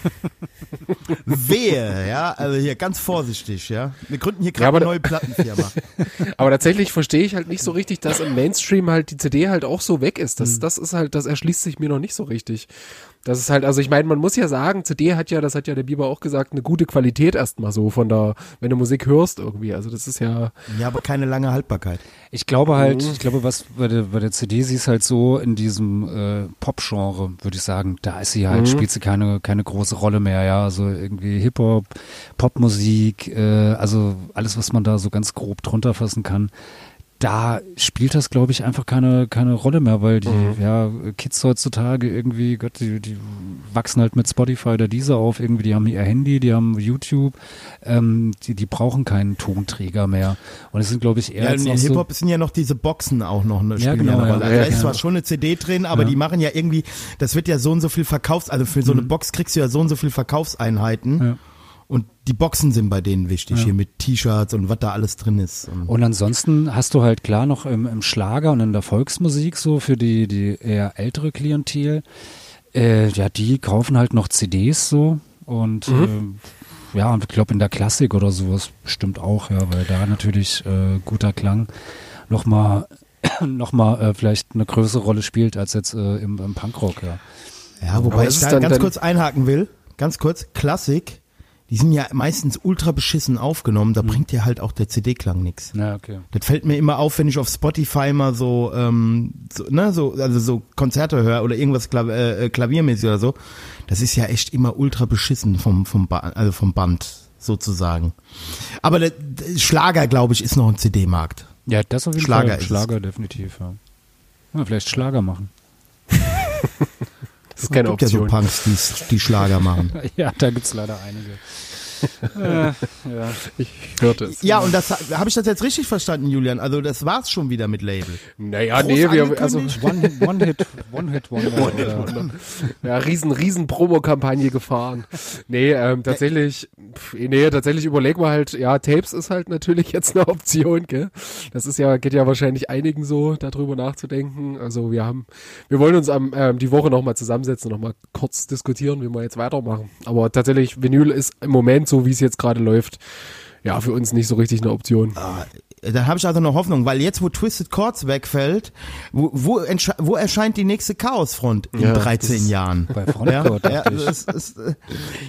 Wehe, ja, also hier ganz vorsichtig, ja. Wir gründen hier Ja, gerade aber eine neue Plattenfirma. Aber tatsächlich verstehe ich halt nicht so richtig, dass im Mainstream halt die CD halt auch so weg ist. Das, das ist halt, das erschließt sich mir noch nicht so richtig. Das ist halt, also ich meine, man muss ja sagen, CD hat ja, das hat ja der Biber auch gesagt, eine gute Qualität erstmal so von der, wenn du Musik hörst irgendwie. Also das ist ja, Ja, aber keine lange Haltbarkeit. Ich glaube halt, ich glaube, was bei der, bei der CD sie ist halt so in diesem äh, Pop-Genre, würde ich sagen, da ist sie halt, spielt sie keine, keine große Rolle mehr, ja. Also irgendwie Hip-Hop, Popmusik, äh, also alles, was man da so ganz grob drunter fassen kann. Da spielt das, glaube ich, einfach keine, keine Rolle mehr, weil die ja, Kids heutzutage irgendwie, Gott, die, die wachsen halt mit Spotify oder dieser auf, irgendwie, die haben ihr Handy, die haben YouTube, ähm, die, die brauchen keinen Tonträger mehr. Und es sind, glaube ich, eher Ja, in noch so, Hip-Hop sind ja noch diese Boxen auch noch eine, Ja, genau, ja eine ja. Rolle. Also Ja, da ist ja. zwar schon eine CD drin, aber Ja. die machen ja irgendwie, das wird ja so und so viel verkaufs, also für so eine Box kriegst du ja so und so viel Verkaufseinheiten. Ja. Und die Boxen sind bei denen wichtig, hier mit T-Shirts und was da alles drin ist. Und Und ansonsten hast du halt klar noch im, im Schlager und in der Volksmusik so für die, die eher ältere Klientel, äh, ja, die kaufen halt noch CDs so und äh, ja, und ich glaube in der Klassik oder sowas bestimmt auch, ja, weil da natürlich äh, guter Klang nochmal noch mal, äh, vielleicht eine größere Rolle spielt als jetzt äh, im, im Punkrock, ja. ja, wobei ich da dann- ganz dann- kurz einhaken will, ganz kurz, Klassik, die sind ja meistens ultra beschissen aufgenommen, da bringt dir halt auch der CD-Klang nix. Ja, okay. Das fällt mir immer auf, wenn ich auf Spotify mal so, ähm, so, ne, so, also so Konzerte höre oder irgendwas Klav äh, äh, klaviermäßig oder so. Das ist ja echt immer ultra beschissen vom, vom, ba also vom Band sozusagen. Aber der, der Schlager, glaube ich, ist noch ein CD-Markt. Ja, das auf jeden Schlager Fall. Schlager definitiv, ja. ja. Vielleicht Schlager machen. das ist keine gibt ja so Option. Punks, die, die Schlager machen. Ja, da gibt's leider einige. Äh, ja. ich hörte es. Ja, und das habe ich das jetzt richtig verstanden, Julian. Also das war's schon wieder mit Label. Naja, Groß nee, wir, also, angekündigt. One Hit, One Hit, One Hit Wonder. ja. ja, riesen, riesen Promo-Kampagne gefahren. Nee, ähm, tatsächlich, pf, nee, tatsächlich überlegen wir halt, ja, Tapes ist halt natürlich jetzt eine Option, gell? Das ist ja, geht ja wahrscheinlich einigen so, darüber nachzudenken. Also wir haben, wir wollen uns am, ähm, die Woche nochmal zusammensetzen, nochmal kurz diskutieren, wie wir jetzt weitermachen. Aber tatsächlich, Vinyl ist im Moment, so wie es jetzt gerade läuft, ja, für uns nicht so richtig eine Option. Da habe ich also noch Hoffnung, weil jetzt, wo Twisted Chords wegfällt, wo, wo, wo erscheint die nächste Chaosfront in Ja, 13 das ist- Jahren? Bei Frontcode, ja, ich. das ist, äh,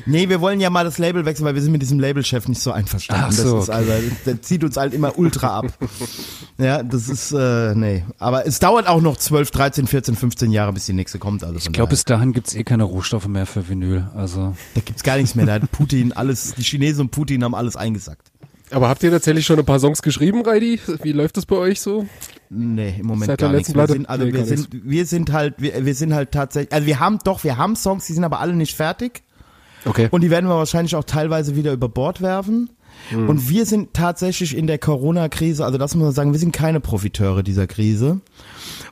nee, wir wollen ja mal das Label wechseln, weil wir sind mit diesem Labelchef nicht so einverstanden. Ach so, das ist also, der zieht uns halt immer ultra ab. ja, das ist, äh, nee. Aber es dauert auch noch 12, 13, 14, 15 Jahre, bis die nächste kommt. Also Ich glaube, bis dahin gibt's eh keine Rohstoffe mehr für Vinyl. Also da gibt's gar nichts mehr. Da hat Putin alles, die Chinesen und Putin haben alles eingesackt. Aber habt ihr tatsächlich schon ein paar Songs geschrieben, Reidi? Wie läuft das bei euch so? Nee, im Moment Seit gar nichts. Wir sind, also Nee, wir gar sind, wir sind halt, wir, wir sind halt tatsächlich, also wir haben doch, wir haben Songs, die sind aber alle nicht fertig. Okay. Und die werden wir wahrscheinlich auch teilweise wieder über Bord werfen. Und wir sind tatsächlich in der Corona-Krise, also das muss man sagen, wir sind keine Profiteure dieser Krise.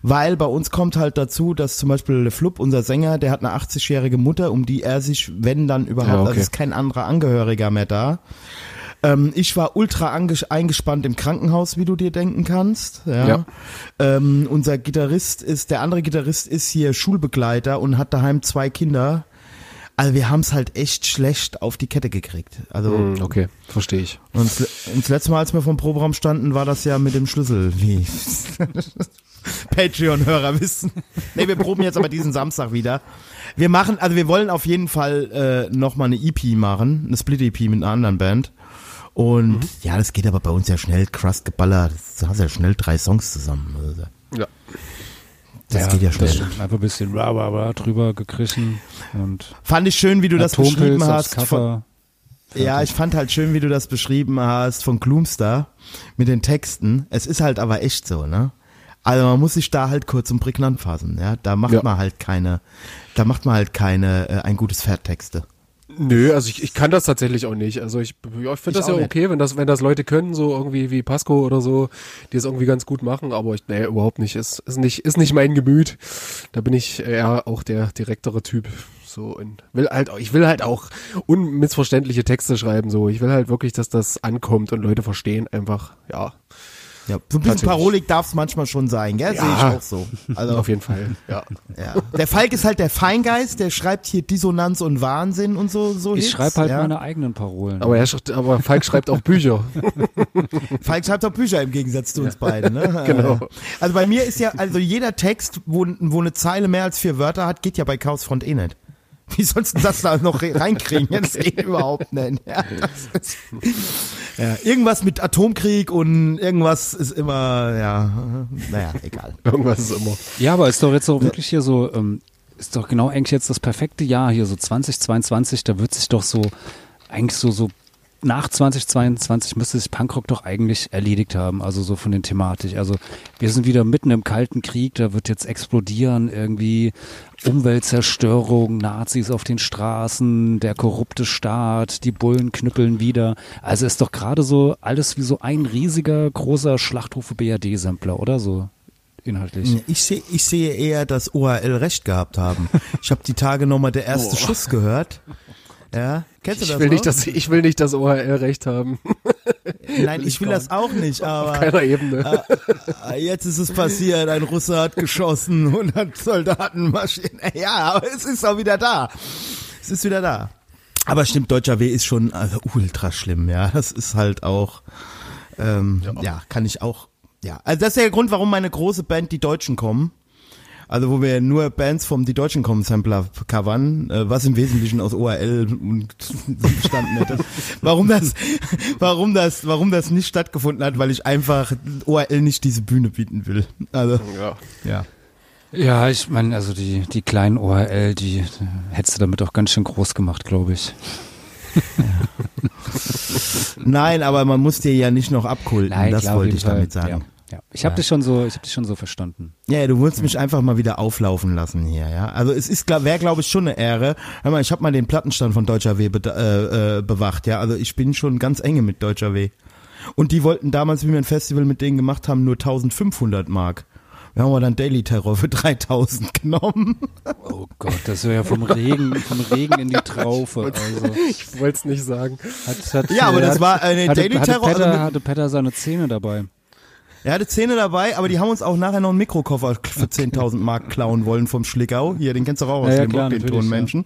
Weil bei uns kommt halt dazu, dass zum Beispiel Le Flup, unser Sänger, der hat eine 80-jährige Mutter, um die er sich, wenn dann überhaupt, Ja, okay. also ist kein anderer Angehöriger mehr da. Ähm, ich war ultra eingespannt im Krankenhaus, wie du dir denken kannst. Ja. Ja. Ähm, unser Gitarrist ist, der andere Gitarrist ist hier Schulbegleiter und hat daheim zwei Kinder. Also wir haben es halt echt schlecht auf die Kette gekriegt. Also Hm, okay, verstehe ich. und das, letzte Mal, als wir vom Proberaum standen, war das ja mit dem Schlüssel, wie Patreon-Hörer wissen. Nee, wir proben jetzt aber diesen Samstag wieder. Wir machen, also wir wollen auf jeden Fall äh, nochmal eine EP machen, eine Split-EP mit einer anderen Band. Und Mhm. ja, das geht aber bei uns ja schnell, Crust geballert. Du hast ja schnell drei Songs zusammen. Also, Ja. Das geht ja schnell. Einfach ein bisschen rah, rah, rah drüber gekrischen und Fand ich schön, wie du das beschrieben hast. Von, ja, ich fand halt schön, wie du das beschrieben hast von Gloomstar mit den Texten. Es ist halt aber echt so, ne? Also man muss sich da halt kurz und prägnant fassen, ja. Da macht Ja. man halt keine, da macht man halt keine äh, ein gutes Pferd Texte. Nö, also ich, ich kann das tatsächlich auch nicht. Also ich, ja, ich finde das ja nicht. okay, wenn das, wenn das Leute können, so irgendwie wie Pasco oder so, die es irgendwie ganz gut machen, aber ich, nee, überhaupt nicht. Ist, ist nicht, ist nicht mein Gemüt. Da bin ich eher auch der direktere Typ. So und will halt, auch- ich will halt auch unmissverständliche Texte schreiben. So, ich will halt wirklich, dass das ankommt und Leute verstehen einfach. Ja, Ja, so ein bisschen. Parolik darf es manchmal schon sein, gell? Ja. Sehe ich auch so. Also auf jeden Fall. Ja, Ja. Der Falk ist halt der Feingeist, der schreibt hier Dissonanz und Wahnsinn und so. so Ich schreibe halt ja. meine eigenen Parolen. aber er, schreibt- aber Falk schreibt auch Bücher. Falk schreibt auch Bücher im Gegensatz zu uns beiden. Ne? Genau. Also bei mir ist ja, also jeder Text, wo, wo eine Zeile mehr als vier Wörter hat, geht ja bei Chaos Front eh nicht. Wie sollst du das da noch re- reinkriegen? Ja, Das geht überhaupt nicht. Ja, das ist, ja, irgendwas mit Atomkrieg und irgendwas ist immer, ja, naja, egal. Irgendwas ist immer. Ja, aber ist doch jetzt auch wirklich hier so, ähm, ist doch genau eigentlich jetzt das perfekte Jahr hier, so 2022, da wird sich doch so, eigentlich so, so nach 2022 müsste sich Punkrock doch eigentlich erledigt haben, also so von den Thematik. Also wir sind wieder mitten im Kalten Krieg, da wird jetzt explodieren, irgendwie Umweltzerstörung, Nazis auf den Straßen, der korrupte Staat, die Bullen knüppeln wieder. Also ist doch gerade so alles wie so ein riesiger, großer Schlachtrufe BRD-Sampler, oder so? Inhaltlich. Ich sehe ich sehe eher, dass OHL recht gehabt haben. Ich habe die Tage nochmal der erste Schuss gehört. Ja, kennst du Ich das will, noch? nicht, dass, ich will nicht, dass OHL recht haben. Nein, ich will das auch nicht, aber Keiner Ebene. Ah, Jetzt ist es passiert, ein Russe hat geschossen, 100 Soldaten marschieren. Ja, aber es ist auch wieder da. Es ist wieder da. Aber stimmt, Deutscher W ist schon also, ultra schlimm, ja. Das ist halt auch, ähm, ja. kann ich auch, ja. Also das ist der Grund, warum meine große Band Die Deutschen kommen. Also wo wir nur Bands vom Die Deutschen kommen Sampler covern, äh, was im Wesentlichen aus ORL bestanden hätte. Warum das, warum das, warum das nicht stattgefunden hat, weil ich einfach ORL nicht diese Bühne bieten will. Also Ja. ja. Ja, ich meine, also die, die kleinen OHL, die äh, hättest du damit auch ganz schön groß gemacht, glaube ich. Nein, aber man muss dir ja nicht noch abkulten. das klar, auf wollte ich Fall. damit sagen. Ja, ja. Ich habe Ja. dich schon so, ich habe dich schon so verstanden. Ja, du wolltest mich einfach mal wieder auflaufen lassen hier, ja. Also es ist wäre glaube ich schon eine Ehre. Hör mal, ich habe mal den Plattenstand von Deutscher W be äh, äh, bewacht, ja. Also ich bin schon ganz enge mit Deutscher W. Und die wollten damals, wie wir ein Festival mit denen gemacht haben, nur 1500 Mark. Wir haben aber dann Daily Terror für 3000 genommen. Oh Gott, das wäre ja vom Regen, vom Regen in die Traufe. Also Ich wollte es nicht sagen. hat, hat, Ja, aber das hat, war eine hatte, Daily hatte Terror. Petter, also mit- hatte Petter seine Zähne dabei. Er hatte Zähne dabei, aber die haben uns auch nachher noch einen Mikrokoffer für 10.000 Mark klauen wollen vom Schlickau. Hier, den kennst du auch aus Ja, ja, Limburg, klar, den Tonmenschen.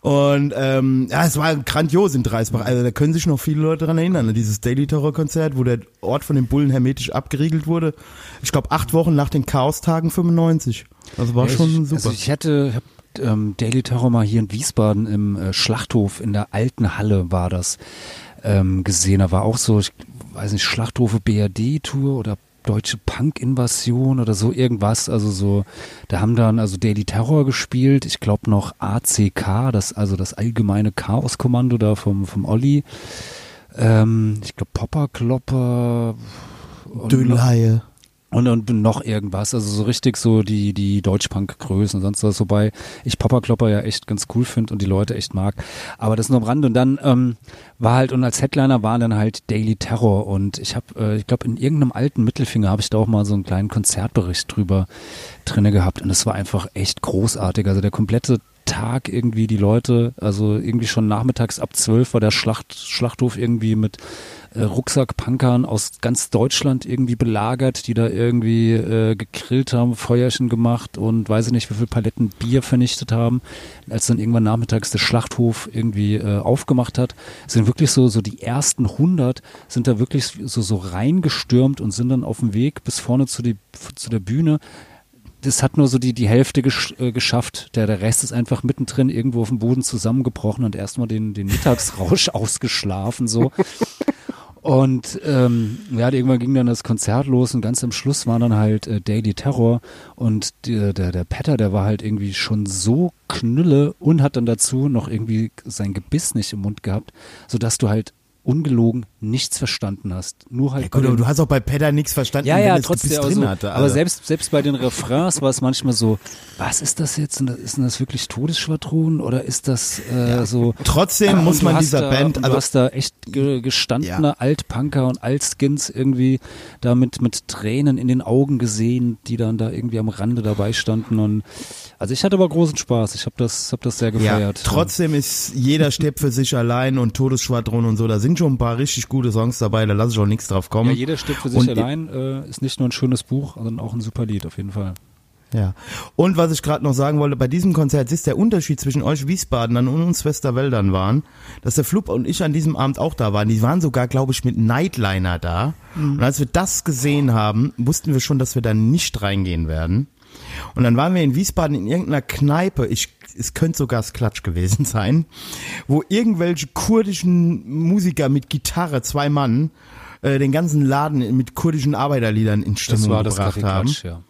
Und ähm, ja, es war grandios in Dreisbach. Also da können sich noch viele Leute dran erinnern. an Dieses Daily Terror Konzert, wo der Ort von den Bullen hermetisch abgeriegelt wurde. Ich glaube acht Wochen nach den Chaostagen 95. Das war Ja, schon ich, super. Also ich hätte hab, ähm, Daily Terror mal hier in Wiesbaden im äh, Schlachthof in der alten Halle war das ähm, gesehen. Da war auch so, ich weiß nicht, Schlachthofe BRD-Tour oder deutsche Punk-Invasion oder so irgendwas. Also so, da haben dann also Daily Terror gespielt. Ich glaube noch ACK, das also das allgemeine Chaos-Kommando da vom vom Olli. Ähm, ich glaube Popper Klopper. Dödelhaie. Und, und noch irgendwas, also so richtig so die, die Deutschpunk-Größen und sonst was, wobei ich Popperklopper ja echt ganz cool finde und die Leute echt mag. Aber das nur am Rand. Und dann ähm, war halt, und als Headliner waren dann halt Daily Terror und ich habe, äh, ich glaube, in irgendeinem alten Mittelfinger habe ich da auch mal so einen kleinen Konzertbericht drüber drinne gehabt und es war einfach echt großartig. Also der komplette Tag irgendwie die Leute, also irgendwie schon nachmittags ab zwölf war der Schlacht, Schlachthof irgendwie mit äh, Rucksackpankern aus ganz Deutschland irgendwie belagert, die da irgendwie äh, gegrillt haben, Feuerchen gemacht und weiß ich nicht, wie viel Paletten Bier vernichtet haben. Als dann irgendwann nachmittags der Schlachthof irgendwie äh, aufgemacht hat, sind wirklich so so die ersten 100 sind da wirklich so so reingestürmt und sind dann auf dem Weg bis vorne zu die zu der Bühne das hat nur so die, die Hälfte gesch äh, geschafft. Der, der Rest ist einfach mittendrin irgendwo auf dem Boden zusammengebrochen und erstmal den, den Mittagsrausch ausgeschlafen, so. Und ähm, ja, irgendwann ging dann das Konzert los und ganz am Schluss war dann halt äh, Daily Terror. Und der, der, der Petter, der war halt irgendwie schon so knülle und hat dann dazu noch irgendwie sein Gebiss nicht im Mund gehabt, sodass du halt ungelogen nichts verstanden hast. Nur halt Ja, gut, aber du hast auch bei Pedder nichts verstanden, ja, wenn ja, es trotzdem. Aber, drin so, hatte. aber Alter. selbst, selbst bei den Refrains war es manchmal so, was ist das jetzt? Ist denn das wirklich Todesschwadron oder ist das äh, so? Trotzdem Und muss man dieser da, Band, also du hast da echt ge gestandene Ja. Altpunker und Altskins irgendwie da mit, Tränen in den Augen gesehen, die dann da irgendwie am Rande dabei standen und also ich hatte aber großen Spaß. Ich habe das, hab das sehr ja, gefeiert. trotzdem ist jeder stirbt für sich allein und Todesschwadron und so, da sind schon ein paar richtig gute Songs dabei, da lasse ich auch nichts drauf kommen. ja, jeder stirbt für sich Und- allein, äh, ist nicht nur ein schönes Buch, sondern auch ein super Lied auf jeden Fall. Ja. Und was ich gerade noch sagen wollte, bei diesem Konzert ist der Unterschied zwischen euch Wiesbadenern und uns Westerwäldern waren, dass der Flup und ich an diesem Abend auch da waren. Die waren sogar, glaube ich, mit Nightliner da. Und als wir das gesehen haben, wussten wir schon, dass wir da nicht reingehen werden. Und dann waren wir in Wiesbaden in irgendeiner Kneipe, ich, es könnte sogar das Klatsch gewesen sein, wo irgendwelche kurdischen Musiker mit Gitarre, zwei Mann, äh, den ganzen Laden mit kurdischen Arbeiterliedern in Stimmung Das war das gebracht haben. Klatsch, ja.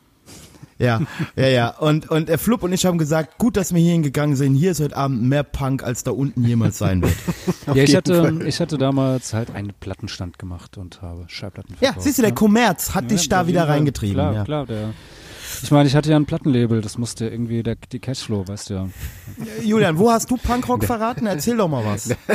Ja, ja, ja. Und, und der Flup und ich haben gesagt, gut, dass wir hier hingegangen sind. Hier ist heute Abend mehr Punk, als da unten jemals sein wird. Ja, ich hatte, Fall. ich hatte damals halt einen Plattenstand gemacht und habe Schallplatten Ja, verkauft. siehst du, der ne? Kommerz hat Ja, dich da wieder reingetrieben. Klar, ja. klar. Der, ich meine, ich hatte ja ein Plattenlabel, das musste irgendwie der, die Cashflow, weißt du ja. Julian, wo hast du Punkrock verraten? Erzähl doch mal was.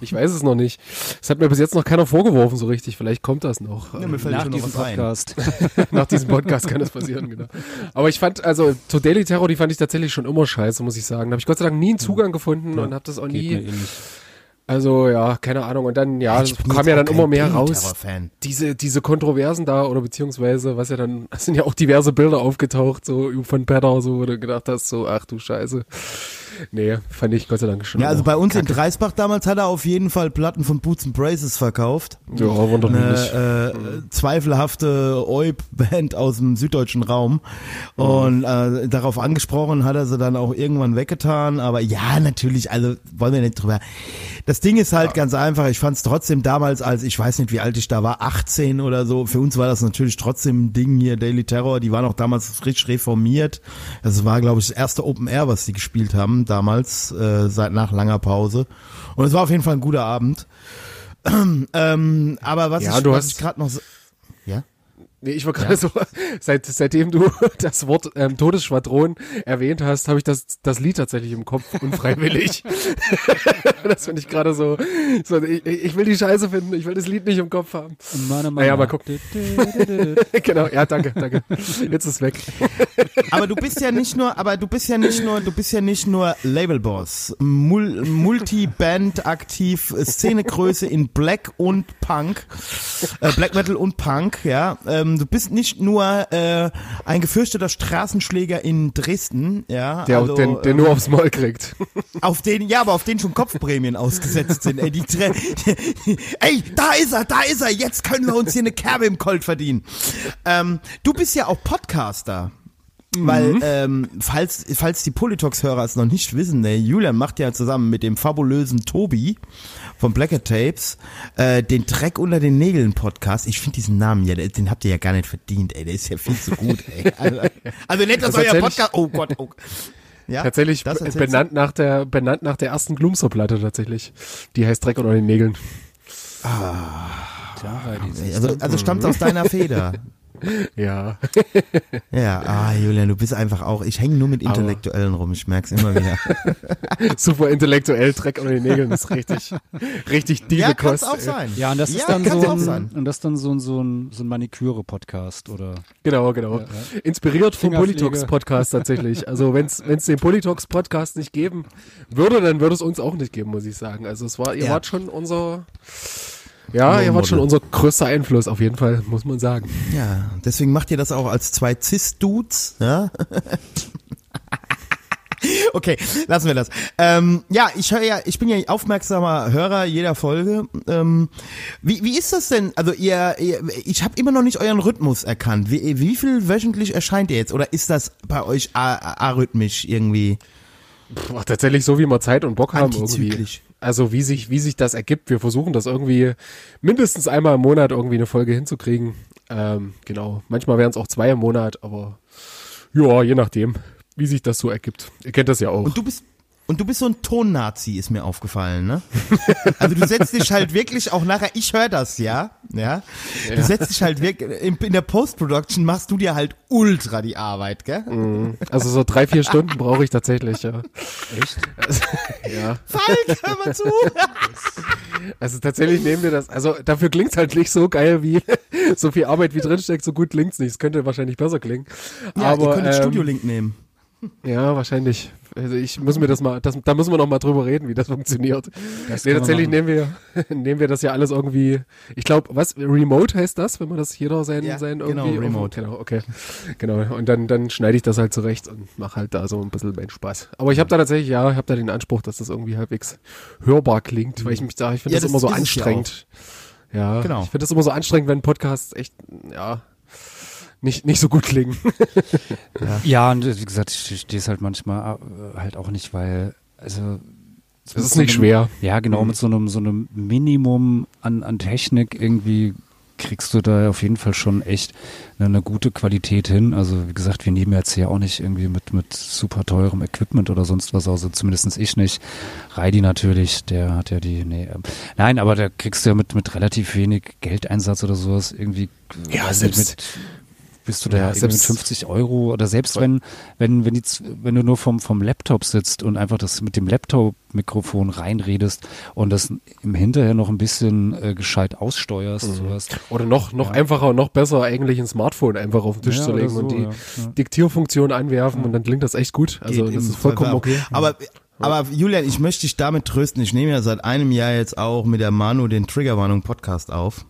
Ich weiß es noch nicht. Das hat mir bis jetzt noch keiner vorgeworfen so richtig. Vielleicht kommt das noch. Ja, mir fällt Nach diesem. Podcast. Nach diesem Podcast kann das passieren, genau. Aber ich fand, also zu Daily Terror, die fand ich tatsächlich schon immer scheiße, muss ich sagen. Da habe ich Gott sei Dank nie einen Zugang gefunden und habe das auch Geht nie. Also ja, keine Ahnung. Und dann, ja, Ich kam ja dann immer mehr raus. Diese, diese Kontroversen da oder beziehungsweise, was ja dann, es sind ja auch diverse Bilder aufgetaucht, so von Petter, so, wo du gedacht hast, so, ach du Scheiße. Nee, fand ich Gott sei Dank schon. Ja, also bei uns in kacke. Dreisbach damals hat er auf jeden Fall Platten von Boots and Braces verkauft. Ja, nicht. Eine äh, zweifelhafte Oib-Band aus dem süddeutschen Raum. Und äh, darauf angesprochen hat er sie dann auch irgendwann weggetan. Aber ja, natürlich, also wollen wir nicht drüber. Das Ding ist halt ganz einfach. Ich fand es trotzdem damals, als ich weiß nicht, wie alt ich da war, 18 oder so. Für uns war das natürlich trotzdem ein Ding hier, Daily Terror. Die waren auch damals frisch reformiert. Das war, glaube ich, das erste Open Air, was sie gespielt haben damals, äh, seit nach langer Pause. Und es war auf jeden Fall ein guter Abend. ähm, aber was Ja, ich, was ich gerade noch, so- ja? Nee, ich war gerade so, seit, seitdem du das Wort ähm, Todesschwadron erwähnt hast, habe ich das, das Lied tatsächlich im Kopf, unfreiwillig. das finde ich gerade so, so ich, ich will die Scheiße finden, ich will das Lied nicht im Kopf haben. Meine Mama. Naja, mal gucken. genau, ja, danke, danke. Jetzt ist es weg. Aber du bist ja nicht nur, aber du bist ja nicht nur, du bist ja nicht nur Labelboss, Mul Multiband aktiv, Szenegröße in Black und Punk, äh, Black Metal und Punk, ja. Ähm, du bist nicht nur äh, ein gefürchteter Straßenschläger in Dresden, ja. Der, also, den, der ähm, nur aufs Maul kriegt. Auf den, ja, aber auf den schon Kopfprämien ausgesetzt sind. Ey, die, Tre- ey, da ist er, da ist er, jetzt können wir uns hier eine Kerbe im Colt verdienen. Ähm, du bist ja auch Podcaster. Weil, ähm, falls, falls die Politox-Hörer es noch nicht wissen, der Julian macht ja zusammen mit dem fabulösen Tobi von Blacker Tapes äh, den Dreck unter den Nägeln Podcast. Ich finde diesen Namen ja, den habt ihr ja gar nicht verdient, ey. Der ist ja viel zu gut, ey. Also, also nicht, dass Also euer Podcast. Oh Gott, oh. Ja, Tatsächlich das benannt nach der, benannt nach der ersten Glumser-Platte tatsächlich. Die heißt Dreck unter den Nägeln. Klar, die Also, also stammt aus deiner Feder. Ja. Ja, ah, Julian, du bist einfach auch, ich hänge nur mit Intellektuellen rum, ich merk's immer wieder. Super intellektuell, Dreck unter den Nägeln ist richtig, richtig diebe ja, Kost. auch sein. Ja, und das Ja, ist dann so auch ein, sein. und das ist dann so ein, so ein, so ein Maniküre-Podcast oder Genau, genau. Ja, Inspiriert vom Fingerpflege. Politox Podcast tatsächlich. Also wenn es den Politox Podcast nicht geben würde, dann würde es uns auch nicht geben, muss ich sagen. Also es war, ihr Ja. wart schon unser, ja, ihr wart schon unser größter Einfluss auf jeden Fall, muss man sagen. Ja, deswegen macht ihr das auch als zwei Cis-Dudes, ja? Okay, lassen wir das. Ähm, ja, ich höre ja, ich bin ja aufmerksamer Hörer jeder Folge. Ähm, wie, wie ist das denn? Also ihr, ihr ich habe immer noch nicht euren Rhythmus erkannt. Wie, wie viel wöchentlich erscheint ihr jetzt? Oder ist das bei euch arrhythmisch irgendwie Boah, tatsächlich so, wie wir Zeit und Bock haben irgendwie. Also wie sich, wie sich das ergibt. Wir versuchen das irgendwie mindestens einmal im Monat irgendwie eine Folge hinzukriegen. Ähm, genau. Manchmal wären es auch zwei im Monat, aber ja, je nachdem, wie sich das so ergibt. Ihr kennt das ja auch. Und du bist und du bist so ein Ton-Nazi, ist mir aufgefallen, ne? Also du setzt dich halt wirklich auch nachher, ich höre das, ja, ja. Du setzt dich halt wirklich, in, in der Post-Production machst du dir halt ultra die Arbeit, gell? Also so drei, vier Stunden brauche ich tatsächlich, ja. Echt? Also, ja. Falk, hör mal zu! Also tatsächlich nehmen wir das, also dafür klingt's halt nicht so geil wie so viel Arbeit wie drinsteckt, so gut klingt's nicht. Es könnte wahrscheinlich besser klingen. Ja, Aber ihr könnt den ähm, Studio-Link nehmen. Ja, wahrscheinlich. Also ich muss mir das mal, das, da müssen wir noch mal drüber reden, wie das funktioniert. Das nee, tatsächlich nehmen wir, nehmen wir das ja alles irgendwie. Ich glaube, was Remote heißt das, wenn man das jeder sein Ja, sein genau, irgendwie Remote. Genau, okay, genau. Und dann dann schneide ich das halt zurecht und mache halt da so ein bisschen meinen Spaß. Aber ich habe da tatsächlich, ja, ich habe da den Anspruch, dass das irgendwie halbwegs hörbar klingt, weil ich mich da, ich finde Ja, das, das immer so es ja anstrengend. Ja, Genau. Ich finde das immer so anstrengend, wenn Podcasts echt, ja, nicht nicht so gut klingen. Ja, und wie gesagt, ich verstehe es halt manchmal äh, halt auch nicht, weil, also. Das ist nicht schwer. Ja, genau, mit so einem, so einem Minimum an, an Technik irgendwie kriegst du da auf jeden Fall schon echt eine, eine gute Qualität hin. Also wie gesagt, wir nehmen jetzt hier auch nicht irgendwie mit, mit super teurem Equipment oder sonst was, also zumindest ich nicht. Reidi natürlich, der hat ja die, nee, ähm, nein, aber da kriegst du ja mit, mit relativ wenig Geldeinsatz oder sowas irgendwie, Ja, selbst- mit, bist du da Ja, ja, irgendwie mit selbst- 50 Euro oder selbst wenn, wenn, wenn, die, wenn du nur vom, vom Laptop sitzt und einfach das mit dem Laptop-Mikrofon reinredest und das im Hinterher noch ein bisschen äh, gescheit aussteuerst, sowas. Oder noch, noch einfacher und noch besser eigentlich ein Smartphone einfach auf den Tisch Ja, zu legen und so, die ja, ja. Diktierfunktion anwerfen und dann klingt das echt gut. Also Geht das ist vollkommen Zweifel okay. Aber, aber Julian, ich möchte dich damit trösten. Ich nehme ja seit einem Jahr jetzt auch mit der Manu den Triggerwarnung Podcast auf.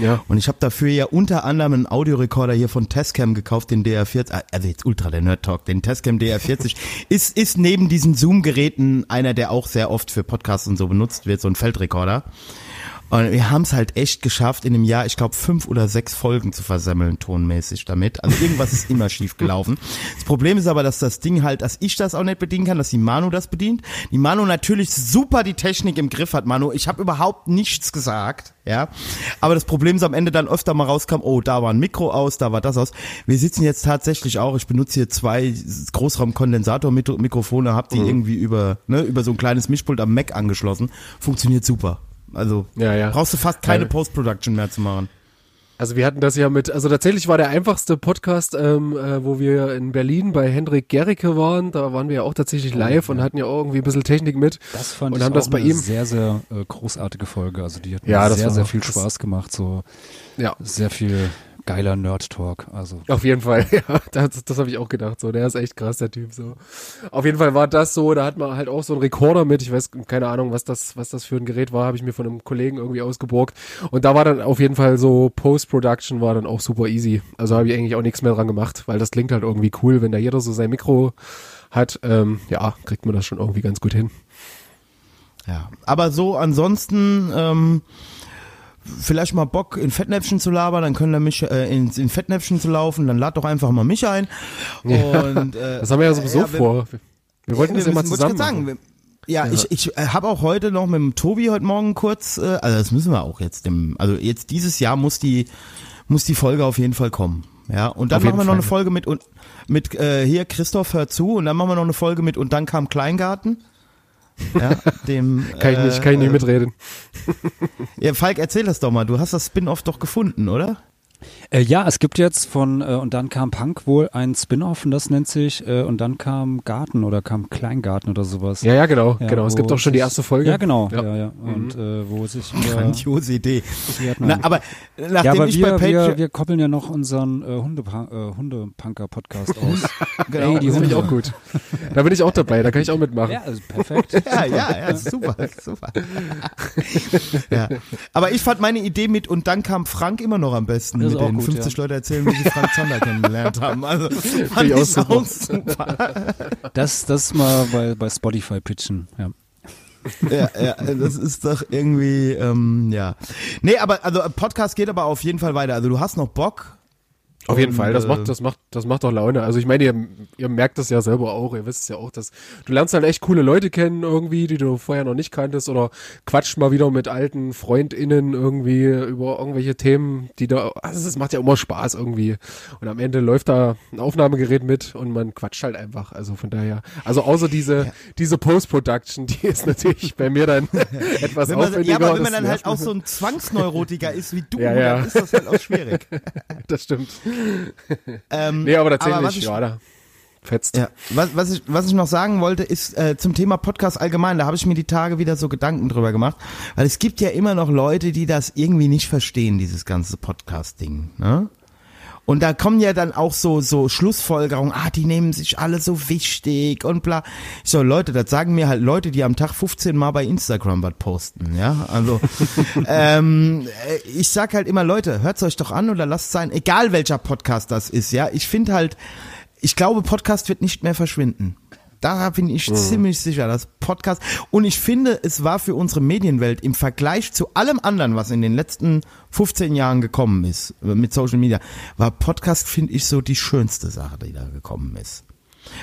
Ja. Und ich habe dafür ja unter anderem einen Audiorekorder hier von Tascam gekauft, den DR40, ah, also jetzt ultra der Nerd Talk, den Tascam DR40, ist, ist neben diesen Zoom-Geräten einer, der auch sehr oft für Podcasts und so benutzt wird, so ein Feldrekorder. Und wir haben es halt echt geschafft, in einem Jahr, ich glaube, fünf oder sechs Folgen zu versemmeln, tonmäßig damit. Also irgendwas ist immer schief gelaufen. Das Problem ist aber, dass das Ding halt, dass ich das auch nicht bedienen kann, dass die Manu das bedient. Die Manu natürlich super die Technik im Griff hat, Manu. Ich habe überhaupt nichts gesagt, ja. Aber das Problem ist am Ende dann öfter mal rauskam, oh, da war ein Mikro aus, da war das aus. Wir sitzen jetzt tatsächlich auch, ich benutze hier zwei Großraumkondensator-Mikrofone, hab die irgendwie über, ne, über so ein kleines Mischpult am Mac angeschlossen. Funktioniert super. Also Ja, ja. brauchst du fast keine Ja. Post-Production mehr zu machen. Also wir hatten das ja mit, also tatsächlich war der einfachste Podcast, ähm, äh, wo wir in Berlin bei Hendrik Gericke waren. Da waren wir ja auch tatsächlich live und hatten ja auch irgendwie ein bisschen Technik mit. Das fand und ich haben auch das bei eine ihm. sehr, sehr äh, großartige Folge. Also die hat Ja, sehr, sehr viel Spaß gemacht. So Ja. sehr viel geiler Nerd-Talk. Also Auf jeden Fall, ja, das, das habe ich auch gedacht. So, der ist echt krass, der Typ. So, auf jeden Fall war das so. Da hat man halt auch so einen Rekorder mit. Ich weiß keine Ahnung, was das, was das für ein Gerät war. Habe ich mir von einem Kollegen irgendwie ausgeborgt. Und da war dann auf jeden Fall so Post-Production war dann auch super easy. Also habe ich eigentlich auch nichts mehr dran gemacht, weil das klingt halt irgendwie cool, wenn da jeder so sein Mikro hat. Ähm, ja, kriegt man das schon irgendwie ganz gut hin. Ja, aber so ansonsten ähm, vielleicht mal Bock in Fettnäpfchen zu labern, dann können wir mich äh, in, in Fettnäpfchen zu laufen, dann lad doch einfach mal mich ein. Und, äh, Das haben wir ja sowieso ja, wir- vor. Wir, wir wollten das ja mal müssen- wollte ich zusammen sagen, wir- ja, ich, ich äh, habe auch heute noch mit dem Tobi heute Morgen kurz, äh, also das müssen wir auch jetzt dem, also jetzt dieses Jahr muss die muss die Folge auf jeden Fall kommen. Ja, und dann machen wir noch eine. Folge mit und mit äh, hier Christoph hört zu und dann machen wir noch eine Folge mit und dann kam Kleingarten. Ja, dem Kann ich nicht, kann ich nicht mitreden. Ja, Falk, erzähl das doch mal. Du hast das Spin-off doch gefunden, oder? Äh, ja, es gibt jetzt von äh, und dann kam Punk wohl ein Spin-off und das nennt sich äh, und dann kam Garten oder kam Kleingarten oder sowas. Ja, ja, genau, Ja, genau. Es gibt auch schon die erste Folge. Ja, genau. Ja. Ja, ja. Und äh, wo sich Grandiose Idee. Na, aber nachdem ja, aber ich bei wir, Patreon, wir, wir koppeln ja noch unseren äh, äh, Hundepunker-Podcast aus. genau, Ey, die Das finde ich auch gut. Da bin ich auch dabei, da kann ich auch mitmachen. ja, also perfekt. ja, ja, ja, super, super. ja. Aber ich fand meine Idee mit und dann kam Frank immer noch am besten Das ist mit auch den gut, 50 ja. Leute erzählen, wie sie Frank Zander kennengelernt haben. Also fand ich auch super. super. Das, das mal bei, bei Spotify pitchen. Ja. ja, ja, das ist doch irgendwie, ähm, ja. Nee, aber also Podcast geht aber auf jeden Fall weiter. Also du hast noch Bock. Auf jeden Und, Fall, das äh, macht, das macht, das macht doch Laune. Also ich meine, ihr, ihr merkt das ja selber auch, ihr wisst es ja auch, dass du lernst halt echt coole Leute kennen irgendwie, die du vorher noch nicht kanntest oder quatscht mal wieder mit alten FreundInnen irgendwie über irgendwelche Themen, die da, also es macht ja immer Spaß irgendwie. Und am Ende läuft da ein Aufnahmegerät mit und man quatscht halt einfach. Also von daher, also außer diese, diese Post-Production, die ist natürlich bei mir dann etwas Wenn man, aufwendiger. ja, aber wenn man dann halt auch so ein Zwangsneurotiker ist wie du, Ja, ja. dann ist das halt auch schwierig. das stimmt. Ähm, Nee, aber tatsächlich, ich, ja, da fetzt. Ja, was, was, ich, was ich noch sagen wollte, ist äh, zum Thema Podcast allgemein, da habe ich mir die Tage wieder so Gedanken drüber gemacht, weil es gibt ja immer noch Leute, die das irgendwie nicht verstehen, dieses ganze Podcast-Ding. Ne? Und da kommen ja dann auch so, so Schlussfolgerungen, ah, die nehmen sich alle so wichtig und bla. Ich so, Leute, das sagen mir halt Leute, die am Tag 15 Mal bei Instagram was posten, ja. Also, ähm, äh, ich sag halt immer, Leute, hört's euch doch an oder lasst sein, egal welcher Podcast das ist, ja. Ich finde halt, ich glaube, Podcast wird nicht mehr verschwinden. Da bin ich ziemlich sicher, dass Podcast und ich finde, es war für unsere Medienwelt im Vergleich zu allem anderen, was in den letzten 15 Jahren gekommen ist mit Social Media, war Podcast finde ich so die schönste Sache, die da gekommen ist.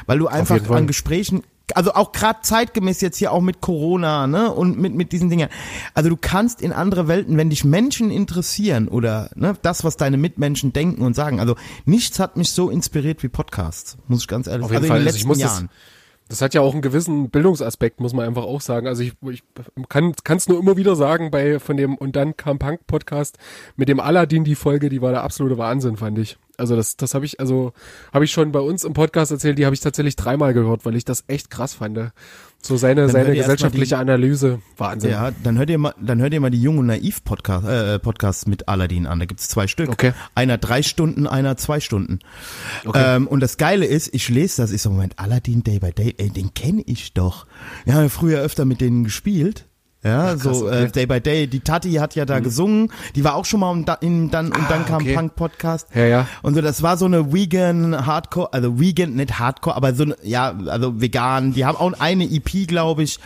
Weil du einfach an Gesprächen, also auch gerade zeitgemäß jetzt hier auch mit Corona, ne, und mit mit diesen Dingen. Also du kannst in andere Welten, wenn dich Menschen interessieren oder ne, das, was deine Mitmenschen denken und sagen. Also nichts hat mich so inspiriert wie Podcasts, muss ich ganz ehrlich jeden also Fall. in den Also letzten muss Jahren. das, das hat ja auch einen gewissen Bildungsaspekt, muss man einfach auch sagen. Also ich, ich kann es nur immer wieder sagen, bei von dem und dann kam Punk Podcast mit dem Aladdin die Folge, die war der absolute Wahnsinn, fand ich. Also das, das habe ich, also habe ich schon bei uns im Podcast erzählt, die habe ich tatsächlich dreimal gehört, weil ich das echt krass fand. So seine, seine gesellschaftliche die- Analyse, Wahnsinn. Ja, dann hört ihr mal, dann hört ihr mal die Jung und Naiv Podcast, äh, Podcast mit Aladdin an. Da gibt's zwei Stück. Okay. Einer drei Stunden, einer zwei Stunden. Okay. Ähm, und das Geile ist, ich lese das, ich so, Moment, Aladdin Day by Day, ey, den kenne ich doch. Wir haben ja früher öfter mit denen gespielt. Ja, krass, so okay. Mhm. äh, Day by Day. Die Tati hat ja da gesungen. Die war auch schon mal im, Da- in, dann und dann Ah, kam okay. Punk Podcast. Ja, ja. Und so, das war so eine vegan Hardcore, also vegan, nicht Hardcore, aber so eine, ja, also vegan. Die haben auch eine EP, glaube ich.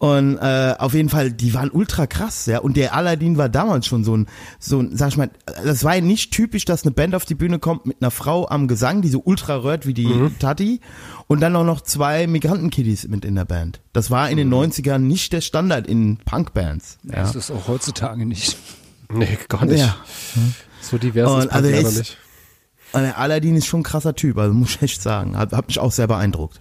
Und äh, auf jeden Fall, die waren ultra krass, ja. Und der Aladdin war damals schon so ein, so ein, sag ich mal, das war ja nicht typisch, dass eine Band auf die Bühne kommt mit einer Frau am Gesang, die so ultra röhrt wie die Tati. Und dann auch noch zwei Migrantenkiddies mit in der Band. Das war in den 90ern nicht der Standard in Punkbands. Ja. Das ist auch heutzutage nicht. Nee, gar nicht. Ja. So divers Und ist also ist- nicht. Und der Aladdin ist schon ein krasser Typ, also muss ich echt sagen. Hat, hat mich auch sehr beeindruckt.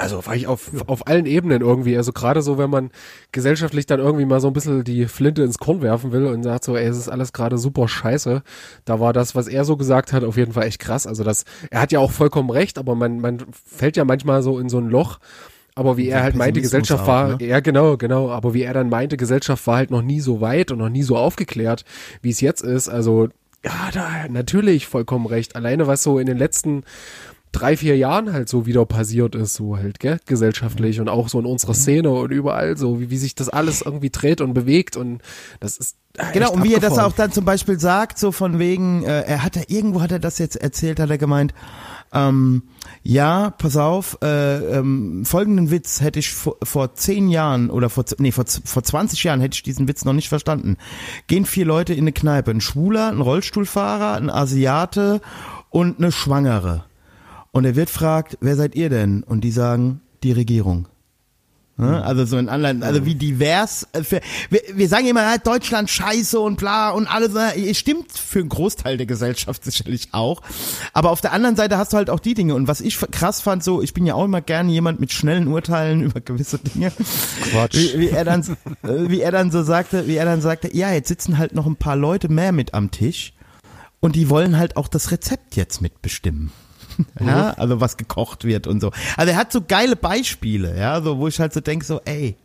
Also war ich auf, auf allen Ebenen irgendwie. Also gerade so, wenn man gesellschaftlich dann irgendwie mal so ein bisschen die Flinte ins Korn werfen will und sagt so, ey, es ist alles gerade super scheiße. Da war das, was er so gesagt hat, auf jeden Fall echt krass. Also das, er hat ja auch vollkommen recht, aber man, man fällt ja manchmal so in so ein Loch. Aber wie er halt meinte, Gesellschaft auch, war, ne? ja genau, genau, aber wie er dann meinte, Gesellschaft war halt noch nie so weit und noch nie so aufgeklärt, wie es jetzt ist. Also ja, da natürlich vollkommen recht. Alleine was so in den letzten drei, vier Jahren halt so wieder passiert ist, so halt, gell, gesellschaftlich und auch so in unserer Szene und überall so, wie, wie sich das alles irgendwie dreht und bewegt und das ist äh, Genau, und wie er das abgefahren. auch dann zum Beispiel sagt, so von wegen, äh, er hat ja, irgendwo hat er das jetzt erzählt, hat er gemeint, ähm, ja, pass auf, äh, ähm, folgenden Witz hätte ich vor, vor zehn Jahren oder vor, nee, vor, vor 20 Jahren hätte ich diesen Witz noch nicht verstanden. Gehen vier Leute in eine Kneipe, ein Schwuler, ein Rollstuhlfahrer, ein Asiate und eine Schwangere. Und der Wirt fragt, wer seid ihr denn? Und die sagen, die Regierung. Ne? Also so in anderen, also wie divers. äh, Für, wir, wir sagen immer, ja, Deutschland scheiße und bla und alles. äh, Stimmt für einen Großteil der Gesellschaft sicherlich auch. Aber auf der anderen Seite hast du halt auch die Dinge. Und was ich krass fand, so, ich bin ja auch immer gerne jemand mit schnellen Urteilen über gewisse Dinge. Quatsch. Wie, wie er dann, äh, wie er dann so sagte, wie er dann sagte, ja, jetzt sitzen halt noch ein paar Leute mehr mit am Tisch. Und die wollen halt auch das Rezept jetzt mitbestimmen. Ja, also was gekocht wird und so. Also er hat so geile Beispiele, ja, so wo ich halt so denke, so, ey.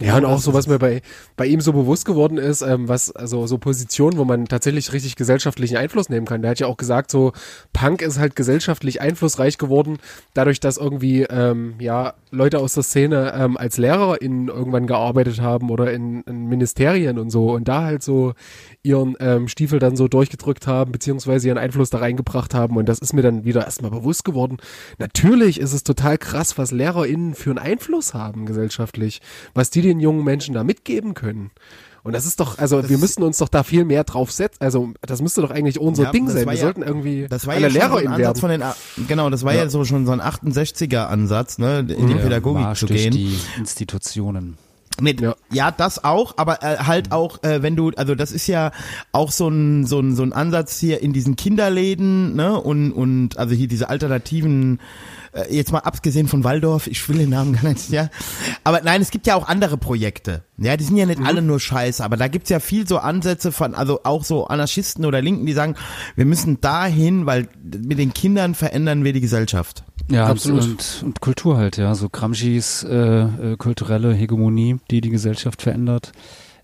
Ja, und auch so, was mir bei, bei ihm so bewusst geworden ist, ähm, was, also so Positionen, wo man tatsächlich richtig gesellschaftlichen Einfluss nehmen kann. Der hat ja auch gesagt, so Punk ist halt gesellschaftlich einflussreich geworden, dadurch, dass irgendwie, ähm, ja, Leute aus der Szene ähm, als LehrerInnen irgendwann gearbeitet haben oder in, in Ministerien und so und da halt so ihren ähm, Stiefel dann so durchgedrückt haben, beziehungsweise ihren Einfluss da reingebracht haben. Und das ist mir dann wieder erstmal bewusst geworden. Natürlich ist es total krass, was LehrerInnen für einen Einfluss haben gesellschaftlich, was die den jungen Menschen da mitgeben können. Und das ist doch, also wir müssten uns doch da viel mehr drauf setzen. Also das müsste doch eigentlich unser Ja, Ding das sein. Wir ja- sollten irgendwie Das war alle ja schon so Lehrer ein in Ansatz werden. von den, genau, das war ja, so schon so ein 68er Ansatz, ne, in die Der Pädagogik zu durch gehen. die Institutionen. Nee, Ja. ja. das auch, aber äh, halt auch, äh, wenn du, also das ist ja auch so ein, so ein, so ein Ansatz hier in diesen Kinderläden, ne, und, und also hier diese alternativen, äh, jetzt mal abgesehen von Waldorf, ich will den Namen gar nicht, ja. Aber nein, es gibt ja auch andere Projekte. Ja, die sind ja nicht alle nur scheiße, aber da gibt's ja viel so Ansätze von, also auch so Anarchisten oder Linken, die sagen, wir müssen dahin, weil mit den Kindern verändern wir die Gesellschaft. Ja, Absolut. Und, und, und Kultur halt, ja. So Gramsci's äh, äh, kulturelle Hegemonie, die die Gesellschaft verändert.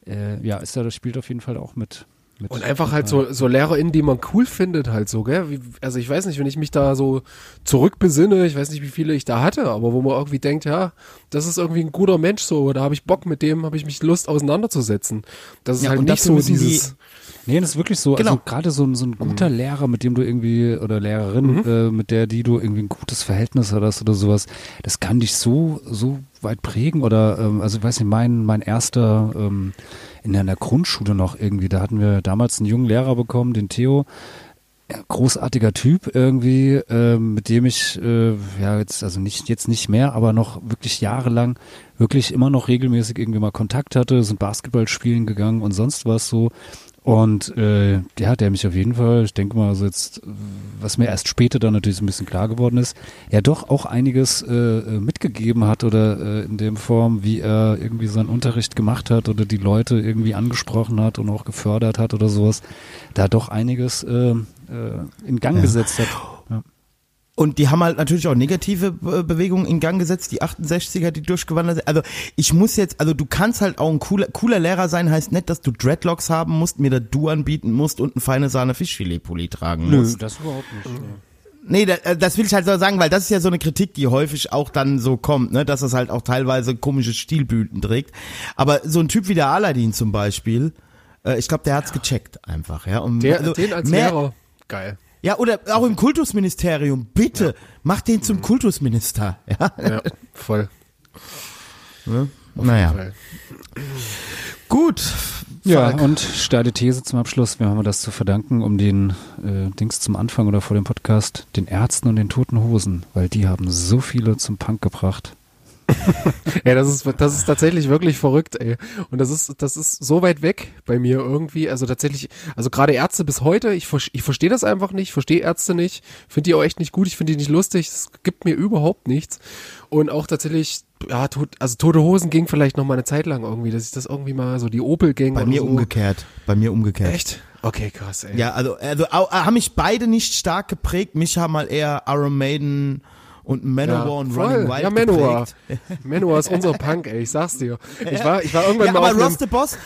Äh, ja, ist ja, das spielt auf jeden Fall auch mit. Mit Und einfach halt so, so LehrerInnen, die man cool findet halt so, gell? Wie, also ich weiß nicht, wenn ich mich da so zurückbesinne, ich weiß nicht, wie viele ich da hatte, aber wo man irgendwie denkt, ja, das ist irgendwie ein guter Mensch so, da habe ich Bock mit dem, habe ich mich Lust auseinanderzusetzen. Das ist Ja, halt nicht so müssen die- dieses, Nee, das ist wirklich so. Genau. Also gerade so, ein- so ein guter Lehrer, mit dem du irgendwie, oder Lehrerin, äh, mit der, die du irgendwie ein gutes Verhältnis hattest oder sowas, das kann dich so, so weit prägen. Oder, ähm, also ich weiß nicht, mein, mein erster ähm, in der, Grundschule noch irgendwie, da hatten wir damals einen jungen Lehrer bekommen, den Theo. Großartiger Typ irgendwie, ähm, mit dem ich äh, ja jetzt also nicht jetzt nicht mehr, aber noch wirklich jahrelang wirklich immer noch regelmäßig irgendwie mal Kontakt hatte, sind Basketball spielen gegangen und sonst was so. Und äh, ja, der mich auf jeden Fall, ich denke mal, so jetzt, was mir erst später dann natürlich so ein bisschen klar geworden ist, ja doch auch einiges äh, äh, mitgegeben hat oder äh, in dem Form, wie er irgendwie seinen Unterricht gemacht hat oder die Leute irgendwie angesprochen hat und auch gefördert hat oder sowas, da doch einiges äh, äh, in Gang gesetzt hat. Und die haben halt natürlich auch negative äh, Bewegungen in Gang gesetzt, die 68er, die durchgewandert sind. Also ich muss jetzt, also du kannst halt auch ein cooler, cooler Lehrer sein, heißt nicht, dass du Dreadlocks haben musst, mir das Du anbieten musst und ein feine Sahne Fischfilet-Pulli tragen musst. das überhaupt nicht. Nee, da, äh, das will ich halt so sagen, weil das ist ja so eine Kritik, die häufig auch dann so kommt, ne, dass es halt auch teilweise komische Stilblüten trägt. Aber so ein Typ wie der Aladdin zum Beispiel, äh, ich glaube, der hat's gecheckt einfach, ja. Und der, also den als mehr- Lehrer, geil. Ja, oder auch im Kultusministerium, bitte, mach den zum Kultusminister, ja. Ja, voll. Naja, Geil. gut. Ja, Falk. und steile These zum Abschluss. Wir haben das zu verdanken, um den äh, Dings zum Anfang oder vor dem Podcast, den Ärzten und den Toten Hosen, weil die haben so viele zum Punk gebracht. Ja, das ist, das ist tatsächlich wirklich verrückt, ey. Und das ist, das ist so weit weg bei mir irgendwie. Also tatsächlich, also gerade Ärzte bis heute, ich, ich verstehe das einfach nicht, verstehe Ärzte nicht, finde die auch echt nicht gut, ich finde die nicht lustig, es gibt mir überhaupt nichts. Und auch tatsächlich, ja, tot, also Tote Hosen ging vielleicht noch mal eine Zeit lang irgendwie, dass ich das irgendwie mal so die Opel-Gang Bei oder mir so. umgekehrt, bei mir umgekehrt. Echt? Okay, krass, ey. Ja, also, also haben mich beide nicht stark geprägt. Mich haben mal eher Iron Maiden und Manowar und voll. Running Wild ja, Manowar. geprägt. Manowar ist unser Punk, ey, ich sag's dir. Ich war, ich war irgendwann Ja, mal aber auf Ross the Boss,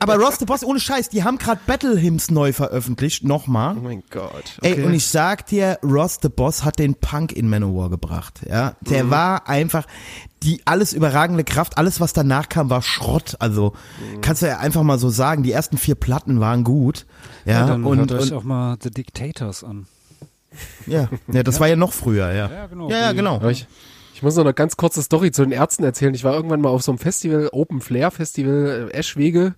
aber Ross the Boss, ohne Scheiß, die haben gerade Battle Hymns neu veröffentlicht, nochmal. Oh mein Gott. Okay. Ey, und ich sag dir, Ross the Boss hat den Punk in Manowar gebracht, ja. Der Mhm. war einfach die alles überragende Kraft, alles was danach kam, war Schrott, also Mhm. kannst du ja einfach mal so sagen, die ersten vier Platten waren gut, ja, dann und, hört euch und auch mal The Dictators an. Ja, ja, das war ja noch früher, ja. Ja, genau. Ja, ja, genau. Ich, ich muss noch eine ganz kurze Story zu den Ärzten erzählen. Ich war irgendwann mal auf so einem Festival, Open Flair Festival, äh, Eschwege.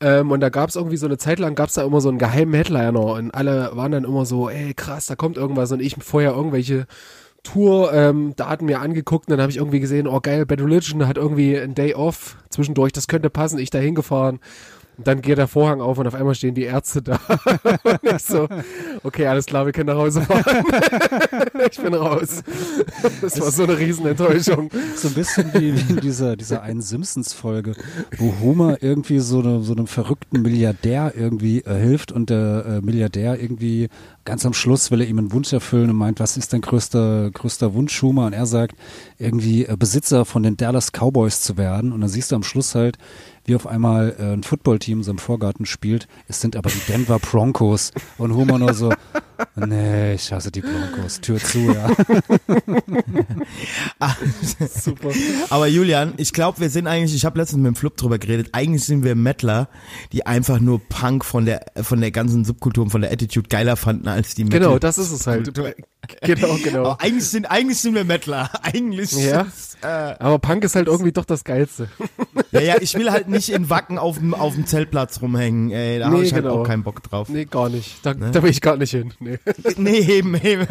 Ähm, und da gab es irgendwie so eine Zeit lang, gab es da immer so einen geheimen Headliner. Und alle waren dann immer so, ey krass, da kommt irgendwas. Und ich vorher irgendwelche Tour-Daten mir angeguckt. Und dann habe ich irgendwie gesehen, oh geil, Bad Religion hat irgendwie ein Day Off zwischendurch. Das könnte passen. Ich da hingefahren. Und dann geht der Vorhang auf und auf einmal stehen die Ärzte da. und ich so, okay, alles klar, wir können nach Hause fahren. ich bin raus. Das war so eine Riesenenttäuschung. So ein bisschen wie, in dieser, dieser einen Simpsons-Folge, wo Homer irgendwie so, eine, so einem verrückten Milliardär irgendwie äh, hilft und der äh, Milliardär irgendwie ganz am Schluss will er ihm einen Wunsch erfüllen und meint, was ist dein größter, größter Wunsch, Homer? Und er sagt, irgendwie äh, Besitzer von den Dallas Cowboys zu werden. Und dann siehst du am Schluss halt, wie auf einmal äh, ein Footballteam in seinem Vorgarten spielt. Es sind aber die Denver Broncos. Und Homer nur so, nee, ich hasse die Broncos. Tür zu, ja. Super. Aber Julian, ich glaube, wir sind eigentlich, ich habe letztens mit dem Flip drüber geredet, eigentlich sind wir Mettler, die einfach nur Punk von der von der ganzen Subkultur und von der Attitude geiler fanden als die Metal. Genau, das ist es halt. Genau, genau. Aber eigentlich sind, eigentlich sind wir Mettler. Eigentlich Ja. ist, äh, Aber Punk ist halt irgendwie doch das Geilste. ja, ja, ich will halt nicht in Wacken auf dem, auf dem Zeltplatz rumhängen, ey. Da habe Nee, ich halt genau. auch keinen Bock drauf. Nee, gar nicht. Da, da will ich gar nicht hin. Nee. Nee, eben, eben.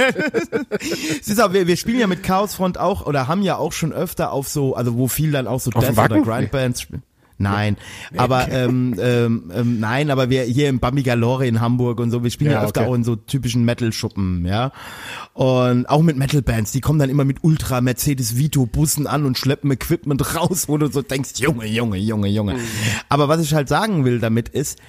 Ist auch, wir, wir spielen ja mit Chaosfront auch, oder haben ja auch schon öfter auf so, also wo viel dann auch so Auf Death oder? Grindbands spielen. Nein, aber ähm, ähm, ähm, nein, aber wir hier im Bambigalore in Hamburg und so, wir spielen ja, Ja, öfter okay. auch in so typischen Metal-Schuppen, ja. Und auch mit Metal-Bands, die kommen dann immer mit Ultra Mercedes Vito Bussen an und schleppen Equipment raus, wo du so denkst, Junge, Junge, Junge, Junge. Aber was ich halt sagen will damit ist,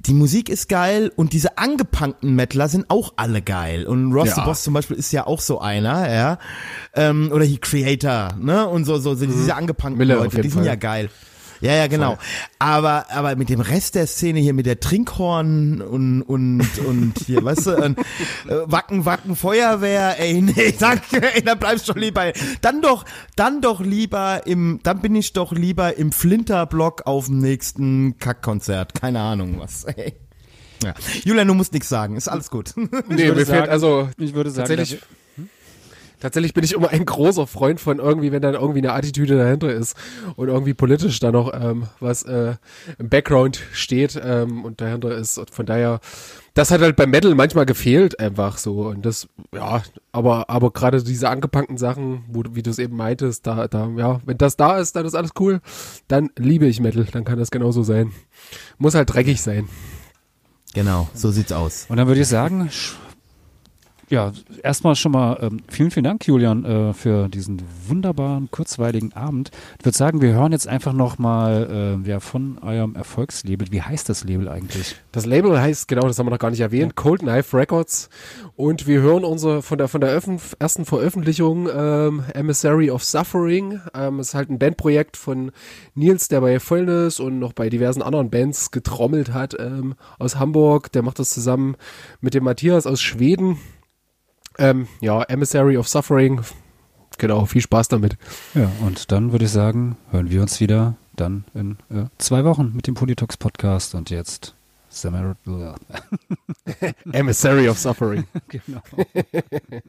die Musik ist geil und diese angepunkten Metaler sind auch alle geil. Und Ross Ja. the Boss zum Beispiel ist ja auch so einer, ja. Ähm, oder hier Creator, ne? Und so, so, so diese angepunkten Mhm. Miller Leute, die sind Fall. ja geil. Ja, ja, genau. Aber, aber mit dem Rest der Szene hier, mit der Trinkhorn und, und, und hier, weißt du, und, äh, Wacken, Wacken, Feuerwehr, ey, nee, danke, ey, dann bleibst du doch lieber, dann doch, dann doch lieber im, dann bin ich doch lieber im Flinterblock auf dem nächsten Kackkonzert. Keine Ahnung was, ey. Ja. Julian, du musst nichts sagen, ist alles gut. Nee, mir fehlt sagen- also Ich würde sagen, tatsächlich, tatsächlich bin ich immer ein großer Freund von irgendwie, wenn dann irgendwie eine Attitüde dahinter ist und irgendwie politisch da noch ähm, was äh, im Background steht ähm, und dahinter ist. Und von daher, das hat halt beim Metal manchmal gefehlt einfach so. Und das, ja, aber aber gerade diese angepackten Sachen, wo du, wie du es eben meintest, da, da, ja, wenn das da ist, dann ist alles cool. Dann liebe ich Metal, dann kann das genauso sein. Muss halt dreckig sein. genau, so sieht's aus. Und dann würde ich sagen, ja, erstmal schon mal ähm, vielen, vielen Dank, Julian, äh, für diesen wunderbaren, kurzweiligen Abend. Ich würde sagen, wir hören jetzt einfach noch mal äh, ja, von eurem Erfolgslabel. Wie heißt das Label eigentlich? Das Label heißt, genau, das haben wir noch gar nicht erwähnt, Cold Knife Records. Und wir hören unsere von der von der ersten Veröffentlichung ähm, Emissary of Suffering. Ähm, ist halt ein Bandprojekt von Nils, der bei Fäulnis und noch bei diversen anderen Bands getrommelt hat ähm, aus Hamburg. Der macht das zusammen mit dem Matthias aus Schweden. Ähm, ja, Emissary of Suffering. Genau, viel Spaß damit. Ja, und dann würde ich sagen, hören wir uns wieder dann in äh, zwei Wochen mit dem Politox Podcast und jetzt Samar Emissary of Suffering. genau.